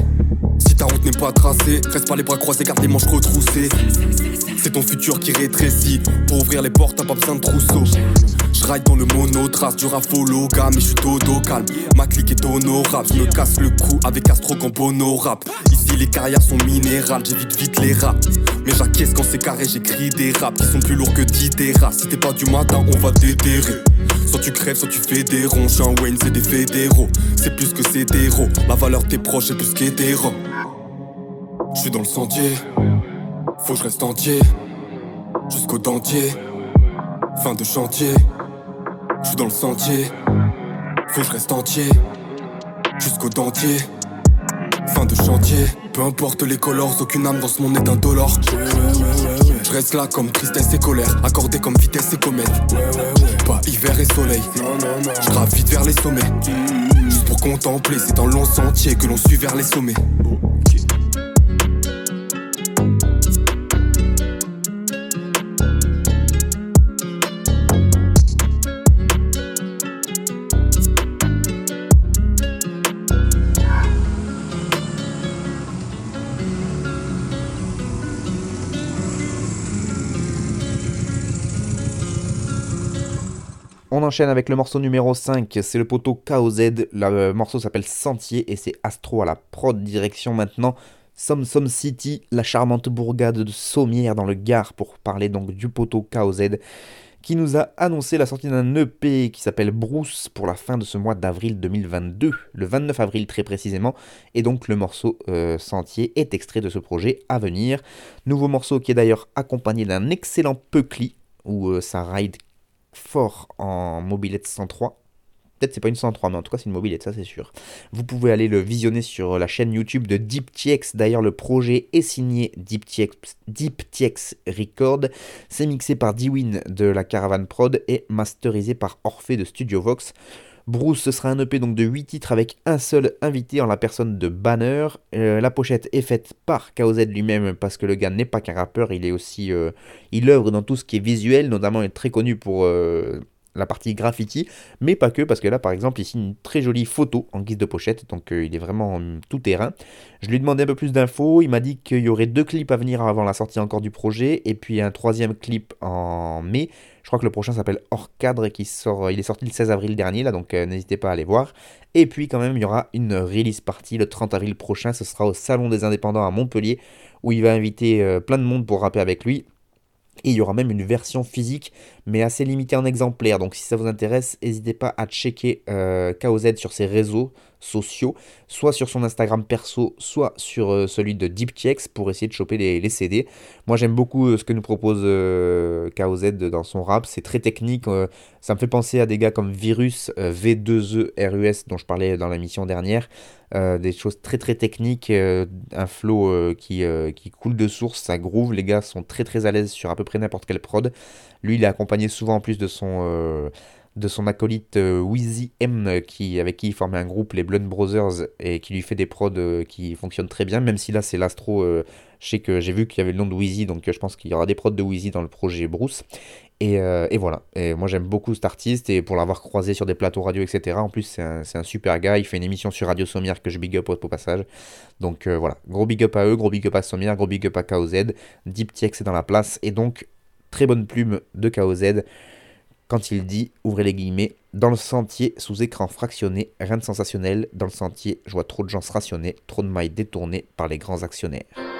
Ta route n'est pas tracée, reste pas les bras croisés, garde les manches retroussées. C'est ton futur qui rétrécit. Pour ouvrir les portes, t'as pas besoin de trousseau. Je dans le monotrace du rafolo gamme et je suis dodo calme. Ma clique est honorable, je me casse le cou avec Astro en bono rap. Ici les carrières sont minérales, j'évite vite les rats. Mais j'acquiesce quand c'est carré, j'écris des raps qui sont plus lourds que 10 terras. Si t'es pas du matin, on va déterrer. Soit tu crèves, soit tu fais des ronds. J'suis un Wayne, c'est des fédéraux. C'est plus que c'est héros. La valeur tes proches est plus qu'hétéro. J'suis dans le sentier, faut que je reste entier. Jusqu'au dentier, fin de chantier. J'suis dans le sentier, faut que je reste entier. Jusqu'au dentier, fin de chantier. Peu importe les colors, aucune âme dans ce monde n'est indolore. Je reste là comme tristesse et colère, accordé comme vitesse et comète. Pas hiver et soleil, je grave vite vers les sommets. Juste pour contempler, c'est un long sentier que l'on suit vers les sommets. Enchaîne avec le morceau numéro 5, c'est le poteau KOZ, le euh, morceau s'appelle Sentier et c'est Astro à la prod direction maintenant. Som Som City, la charmante bourgade de Sommières dans le Gard pour parler donc du poteau KOZ qui nous a annoncé la sortie d'un EP qui s'appelle Bruce pour la fin de ce mois d'avril 2022, le 29 avril très précisément, et donc le morceau euh, Sentier est extrait de ce projet à venir. Nouveau morceau qui est d'ailleurs accompagné d'un excellent Peucli, où euh, ça ride fort en mobilette 103. Peut-être c'est pas une 103, mais en tout cas c'est une mobilette, ça c'est sûr. Vous pouvez aller le visionner sur la chaîne YouTube de DeepTX. D'ailleurs, le projet est signé DeepTX, DeepTX Record. C'est mixé par Dwin de la Caravan Prod et masterisé par Orphée de Studio Vox. Bruce, ce sera un EP donc de 8 titres avec un seul invité en la personne de Banner. Euh, la pochette est faite par KOZ lui-même parce que le gars n'est pas qu'un rappeur, il est aussi. euh, il œuvre dans tout ce qui est visuel, notamment il est très connu pour. euh, la partie graffiti, mais pas que, parce que là, par exemple, ici, une très jolie photo en guise de pochette, donc il est vraiment tout terrain. Je lui ai un peu plus d'infos, il m'a dit qu'il y aurait deux clips à venir avant la sortie encore du projet, et puis un troisième clip en mai. Je crois que le prochain s'appelle Hors Cadre, qui sort, il est sorti le 16 avril dernier, là, donc euh, n'hésitez pas à aller voir. Et puis quand même, il y aura une release party le 30 avril prochain, ce sera au Salon des Indépendants à Montpellier, où il va inviter euh, plein de monde pour rapper avec lui. Et il y aura même une version physique, mais assez limitée en exemplaires. Donc si ça vous intéresse, n'hésitez pas à checker euh, KOZ sur ses réseaux sociaux, soit sur son Instagram perso, soit sur euh, celui de DeepTX pour essayer de choper les, CD. Moi j'aime beaucoup euh, ce que nous propose euh, KOZ dans son rap, c'est très technique, ça me fait penser à des gars comme Virus, V2E, RUS dont je parlais dans la mission dernière, des choses très très techniques, un flow qui, qui coule de source, ça groove, les gars sont très très à l'aise sur à peu près n'importe quelle prod. Lui il est accompagné souvent en plus de son de son acolyte euh, Wheezy M, qui, avec qui il formait un groupe, les Blood Brothers, et qui lui fait des prods euh, qui fonctionnent très bien, même si là c'est l'astro. Euh, je sais que j'ai vu qu'il y avait le nom de Wheezy, donc je pense qu'il y aura des prods de Wheezy dans le projet Bruce. Et, voilà. Et moi j'aime beaucoup cet artiste, et pour l'avoir croisé sur des plateaux radio, etc. En plus, c'est un, super gars. Il fait une émission sur Radio Sommière que je big up au, passage. Donc voilà. Gros big up à eux, gros big up à Sommière, gros big up à KOZ. Deep TX est dans la place, et donc très bonne plume de KOZ quand il dit, ouvrez les guillemets, dans le sentier sous écran fractionné, rien de sensationnel, dans le sentier, je vois trop de gens se rationner, trop de mailles détournées par les grands actionnaires.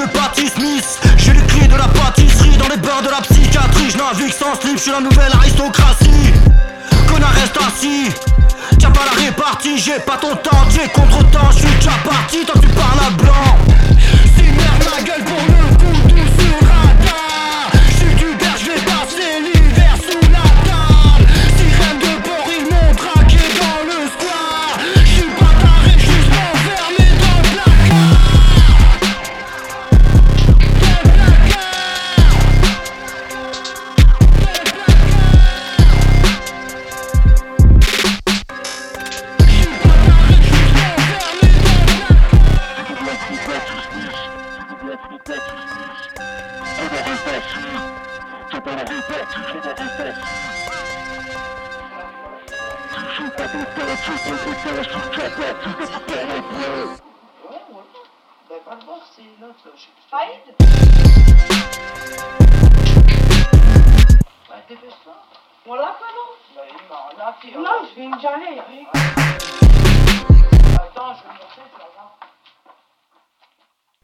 de Patty Smith. J'ai les clés de la pâtisserie dans les bars de la psychiatrie. Je navigue sans slip, je suis la nouvelle aristocratie. Connard reste assis. Tiens pas la répartie, j'ai pas ton temps, j'ai contre-temps, je suis déjà parti, tant tu parles à blanc. Si merde ma gueule pour nous.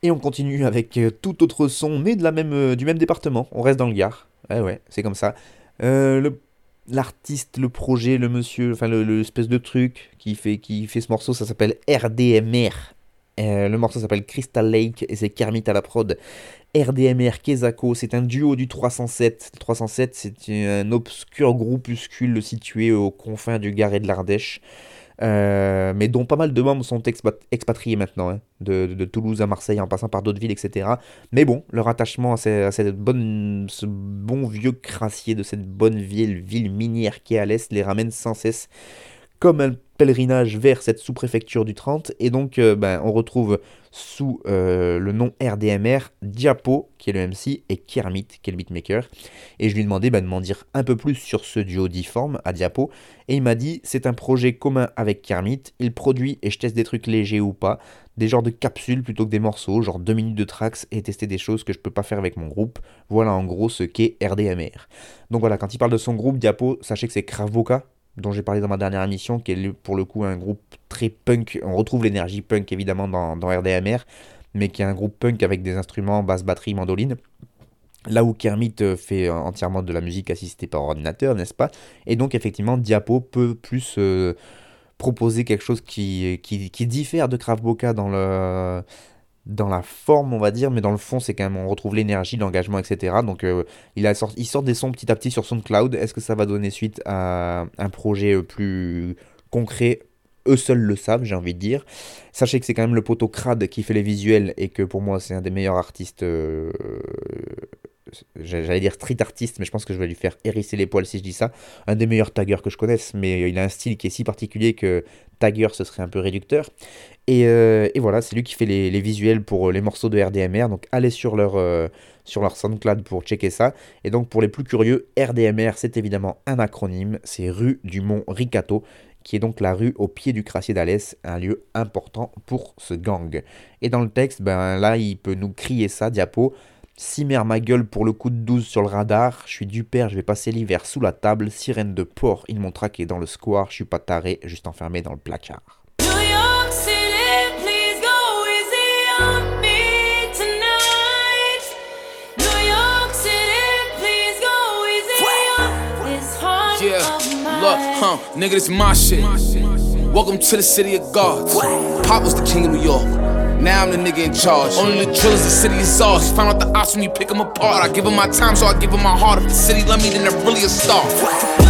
Et on continue avec euh, tout autre son, mais de la même, euh, du même département. On reste dans le Gard. Ouais, ouais, c'est comme ça. Euh, l'artiste, le, projet, le monsieur, enfin l'espèce de truc qui fait, qui fait ce morceau, ça s'appelle RDMR. le morceau s'appelle Crystal Lake et c'est Kermit à la prod. RDMR Kezako, c'est un duo du 307. 307, c'est un obscur groupuscule situé aux confins du Gard et de l'Ardèche. Euh, mais dont pas mal de membres sont expatriés maintenant, hein, de, Toulouse à Marseille en passant par d'autres villes, etc. Mais bon, leur attachement à, cette bonne, ce bon vieux crassier de cette bonne ville, ville minière qui est à l'est les ramène sans cesse comme un pèlerinage vers cette sous-préfecture du 30. Et donc, euh, ben, on retrouve sous euh, le nom RDMR Diapo, qui est le MC, et Kermit, qui est le beatmaker. Et je lui ai demandé ben, de m'en dire un peu plus sur ce duo difforme à Diapo. Et il m'a dit c'est un projet commun avec Kermit. Il produit et je teste des trucs légers ou pas, des genres de capsules plutôt que des morceaux, genre 2 minutes de tracks et tester des choses que je peux pas faire avec mon groupe. Voilà en gros ce qu'est RDMR. Donc voilà, quand il parle de son groupe Diapo, sachez que c'est Kravoka dont j'ai parlé dans ma dernière émission, qui est pour le coup un groupe très punk. On retrouve l'énergie punk évidemment dans, RDMR, mais qui est un groupe punk avec des instruments, basse, batterie, mandoline. Là où Kermit euh, fait entièrement de la musique assistée par ordinateur, n'est-ce pas? Et donc effectivement, Diapo peut plus euh, proposer quelque chose qui, diffère de Krav Boka dans le dans la forme, on va dire, mais dans le fond, c'est quand même, on retrouve l'énergie, l'engagement, etc. Donc, euh, il, a sorti, il sort des sons petit à petit sur SoundCloud. Est-ce que ça va donner suite à un projet euh, plus concret? Eux seuls le savent, j'ai envie de dire. Sachez que c'est quand même le poteau crade qui fait les visuels et que pour moi c'est un des meilleurs artistes euh, j'allais dire street artiste, mais je pense que je vais lui faire hérisser les poils si je dis ça. Un des meilleurs taggers que je connaisse, mais il a un style qui est si particulier que tagger ce serait un peu réducteur. Et, euh, voilà, c'est lui qui fait les, visuels pour euh, les morceaux de RDMR. Donc allez sur leur, euh, sur leur SoundCloud pour checker ça. Et donc pour les plus curieux, RDMR c'est évidemment un acronyme, c'est rue du Mont Ricato qui est donc la rue au pied du Crassier d'Alès, un lieu important pour ce gang. Et dans le texte, ben là, il peut nous crier ça, diapo. Cimer ma gueule pour le coup de 12 sur le radar, je suis du père, je vais passer l'hiver sous la table, sirène de porc, ils m'ont traqué dans le square, je suis pas taré, juste enfermé dans le placard. Yeah, look, huh, nigga, this my shit. Welcome to the city of gods. Pop was the king of New York. Now I'm the nigga in charge. Only the drillers, the city is ours. Find out the ops when you pick them apart. I give them my time, so I give them my heart. If the city love me, then they're really a star.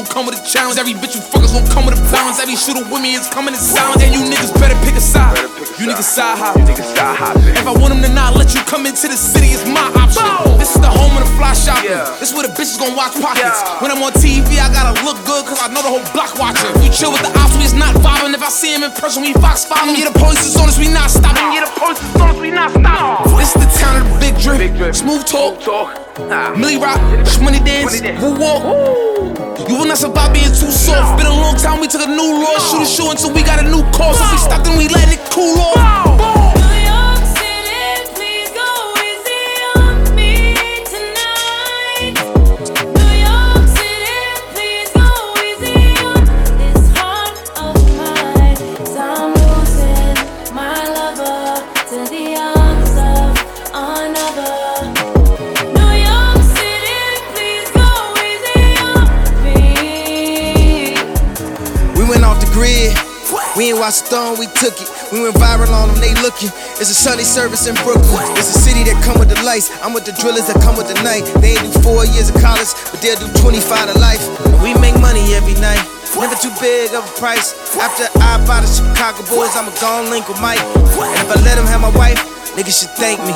Come with a challenge. Every bitch you fuckers gon' come with a balance. Every shooter with me is coming in silence. And you niggas better pick a side. You niggas side hop. If I want them to not let you come into the city, it's my option. This is the home of the fly shopping. This is where the bitches gon' watch pockets. When I'm on TV, I gotta look good, cause I know the whole block watching. We chill with the ops, we is not vibing. If I see him in person, we fox following. Yeah, the police is on us, we not stopping. Yeah, the police is on us, we not stopping. This is the town of the big drip. Smooth talk. Millie rock, money dance, woo walk. You will not survive being too soft. Been a long time, we took a new law. Shoot a shoe until we got a new course. If we stopped and we let it cool off. We ain't watch Stone, we took it. We went viral on them, they looking. It's a Sunday service in Brooklyn. It's a city that come with the lights. I'm with the drillers that come with the night. They ain't do four years of college, but they'll do 25 to life. We make money every night. Never too big of a price. After I buy the Chicago Bulls, I'ma go and link with Mike. And if I let him have my wife, niggas should thank me.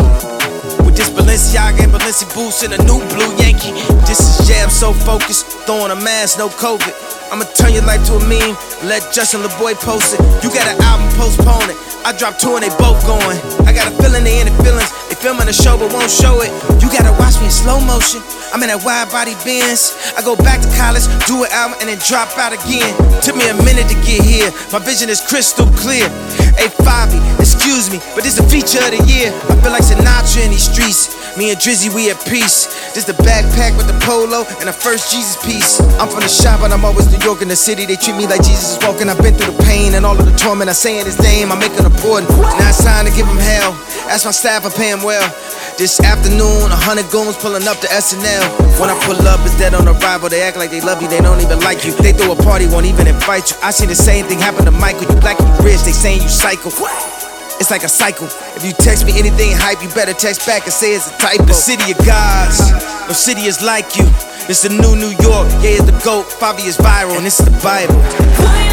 With this Balenciaga and Balenci boots and a new blue Yankee. This is jam so focused, throwing a mask, no COVID. I'ma turn your life to a meme. Let Justin LeBoy post it. You got an album, postpone it. I dropped two and they both going. I got a feeling they in the feelings. They filming the show but won't show it. You gotta watch me in slow motion. I'm in that wide body Benz. I go back to college, do an album, and then drop out again. Took me a minute to get here. My vision is crystal clear. Hey, Fabi, excuse me, but this the feature of the year. I feel like Sinatra in these streets. Me and Drizzy, we at peace. This the backpack with the polo and the first Jesus piece. I'm from the shop, but I'm always New York in the city. They treat me like Jesus is walking. I've been through the pain and all of the torment. I saying his name, I make it important. Now it's time to give him hell. Ask my staff, I pay him well. This afternoon, a hundred goons pulling up to SNL. When I pull up, it's dead on arrival. They act like they love you, they don't even like you. They throw a party, won't even invite you. I seen the same thing happen to Michael. You black you rich, they saying you psycho. It's like a cycle. If you text me anything hype, you better text back and say it's a typo. The city of gods, no city is like you. It's the new New York, yeah, it's the GOAT. Fabi is viral, and it's the Bible.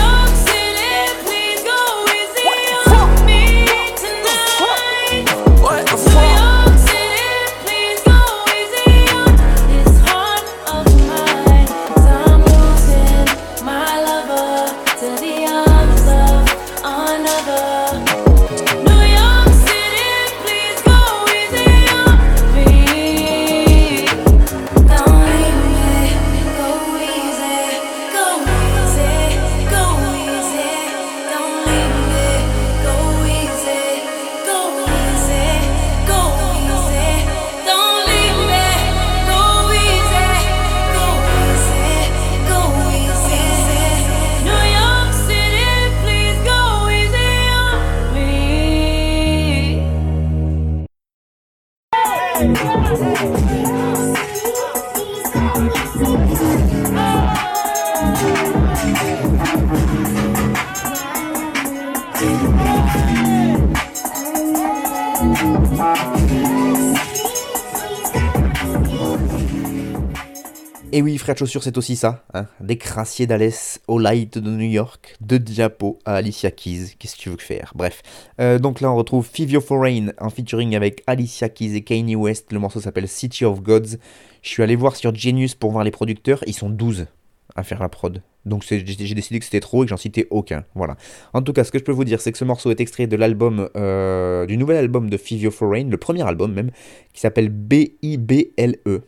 Et oui, frère de chaussures, c'est aussi ça. Hein des crassiers d'Alès au light de New York, de Diapo à Alicia Keys. Qu'est-ce que tu veux faire? Bref. Euh, donc là, on retrouve Fivio Foreign en featuring avec Alicia Keys et Kanye West. Le morceau s'appelle City of Gods. Je suis allé voir sur Genius pour voir les producteurs. Ils sont 12 à faire la prod. Donc j'ai décidé que c'était trop et que j'en citais aucun. Voilà. En tout cas, ce que je peux vous dire, c'est que ce morceau est extrait de l'album, euh, du nouvel album de Fivio Foreign, le premier album même, qui s'appelle B-I-B-L-E.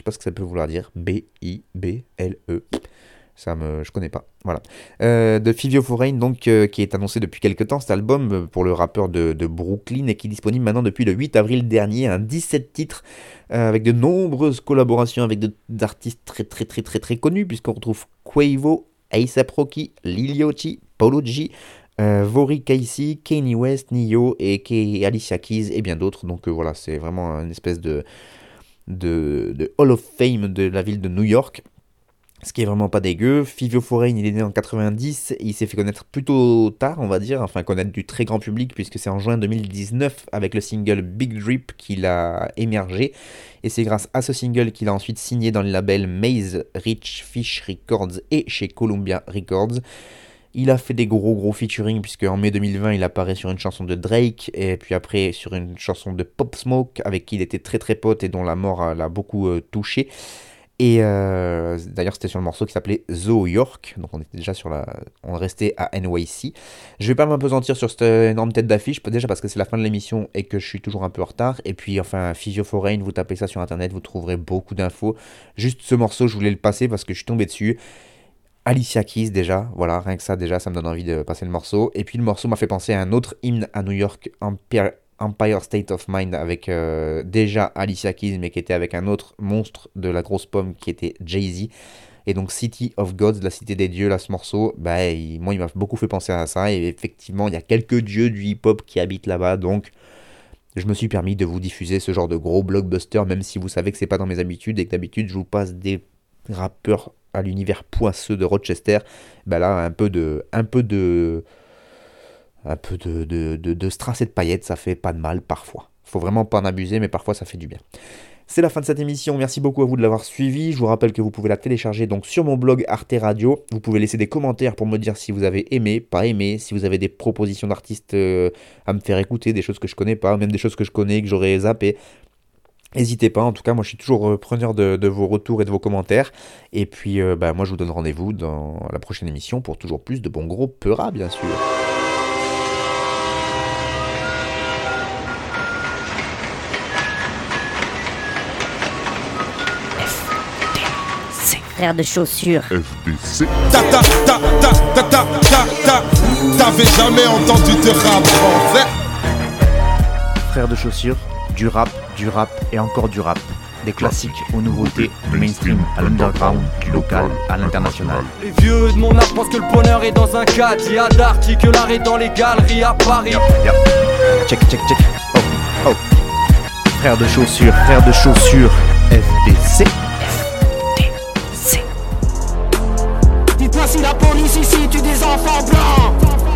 Je sais pas ce que ça peut vouloir dire. B-I-B-L-E. Ça me, je connais pas. Voilà. Euh, de Fivio Foreign, donc, euh, qui est annoncé depuis quelques temps, cet album euh, pour le rappeur de, Brooklyn et qui est disponible maintenant depuis le 8 avril dernier. Un 17 titres avec de nombreuses collaborations avec d'artistes très, très, très, très, très connus, puisqu'on retrouve Quavo, ASAP Rocky, Lil Yachty, Polo G, Vori Casey, Kanye West, Nio et Alicia Keys et bien d'autres. Donc voilà, c'est vraiment une espèce de de, Hall of Fame de la ville de New York. Ce qui est vraiment pas dégueu. Fivio Foreign, il est né en 90, il s'est fait connaître plutôt tard, on va dire, enfin connaître du très grand public, puisque c'est en juin 2019 avec le single Big Drip qu'il a émergé. Et c'est grâce à ce single qu'il a ensuite signé dans les labels Maze, Rich Fish Records et chez Columbia Records. Il a fait des gros gros featuring puisque en mai 2020 il apparaît sur une chanson de Drake et puis après sur une chanson de Pop Smoke avec qui il était très très pote et dont la mort l'a beaucoup euh, touché. Et euh, d'ailleurs c'était sur le morceau qui s'appelait Zoo York, donc on était déjà sur la, on restait à NYC. Je vais pas m'apesantir sur cette énorme tête d'affiche, déjà parce que c'est la fin de l'émission et que je suis toujours un peu en retard. Et puis enfin Physio vous tapez ça sur internet, vous trouverez beaucoup d'infos. Juste ce morceau, je voulais le passer parce que je suis tombé dessus. Alicia Keys déjà, voilà, rien que ça déjà, ça me donne envie de passer le morceau. Et puis le morceau m'a fait penser à un autre hymne à New York, Empire, Empire State of Mind, avec euh, déjà Alicia Keys, mais qui était avec un autre monstre de la grosse pomme qui était Jay-Z. Et donc City of Gods, la cité des dieux, là, ce morceau, bah, moi, il m'a beaucoup fait penser à ça. Et effectivement, il y a quelques dieux du hip-hop qui habitent là-bas, donc je me suis permis de vous diffuser ce genre de gros blockbuster, même si vous savez que c'est pas dans mes habitudes et que d'habitude, je vous passe des rappeurs à l'univers poisseux de Rochester, ben là, un peu de, un peu de, un peu de, de, de, strass et de paillettes, ça fait pas de mal parfois. Faut vraiment pas en abuser, mais parfois ça fait du bien. C'est la fin de cette émission. Merci beaucoup à vous de l'avoir suivi. Je vous rappelle que vous pouvez la télécharger donc sur mon blog Arte Radio. Vous pouvez laisser des commentaires pour me dire si vous avez aimé, pas aimé, si vous avez des propositions d'artistes euh, à me faire écouter, des choses que je connais pas, même des choses que je connais que j'aurais zappé. N'hésitez pas, en tout cas, moi je suis toujours euh, preneur de, vos retours et de vos commentaires. Et puis, euh, bah, moi je vous donne rendez-vous dans la prochaine émission pour toujours plus de bons gros peuras, bien sûr. Frère de chaussures. FDC. Ta ta ta ta ta ta ta ta. T'avais jamais entendu de rap français. Frère de chaussures, du rap du rap et encore du rap. Des classiques aux nouveautés, du mainstream à l'underground, du local à l'international. Les vieux de mon âge pensent que le bonheur est dans un cadre. Il y a d'arty que l'art est dans les galeries à Paris. Check, check, check. Oh, oh. Frère de chaussures, frère de chaussures, FDC. FDC. Dites-moi si la police ici tue des enfants blancs.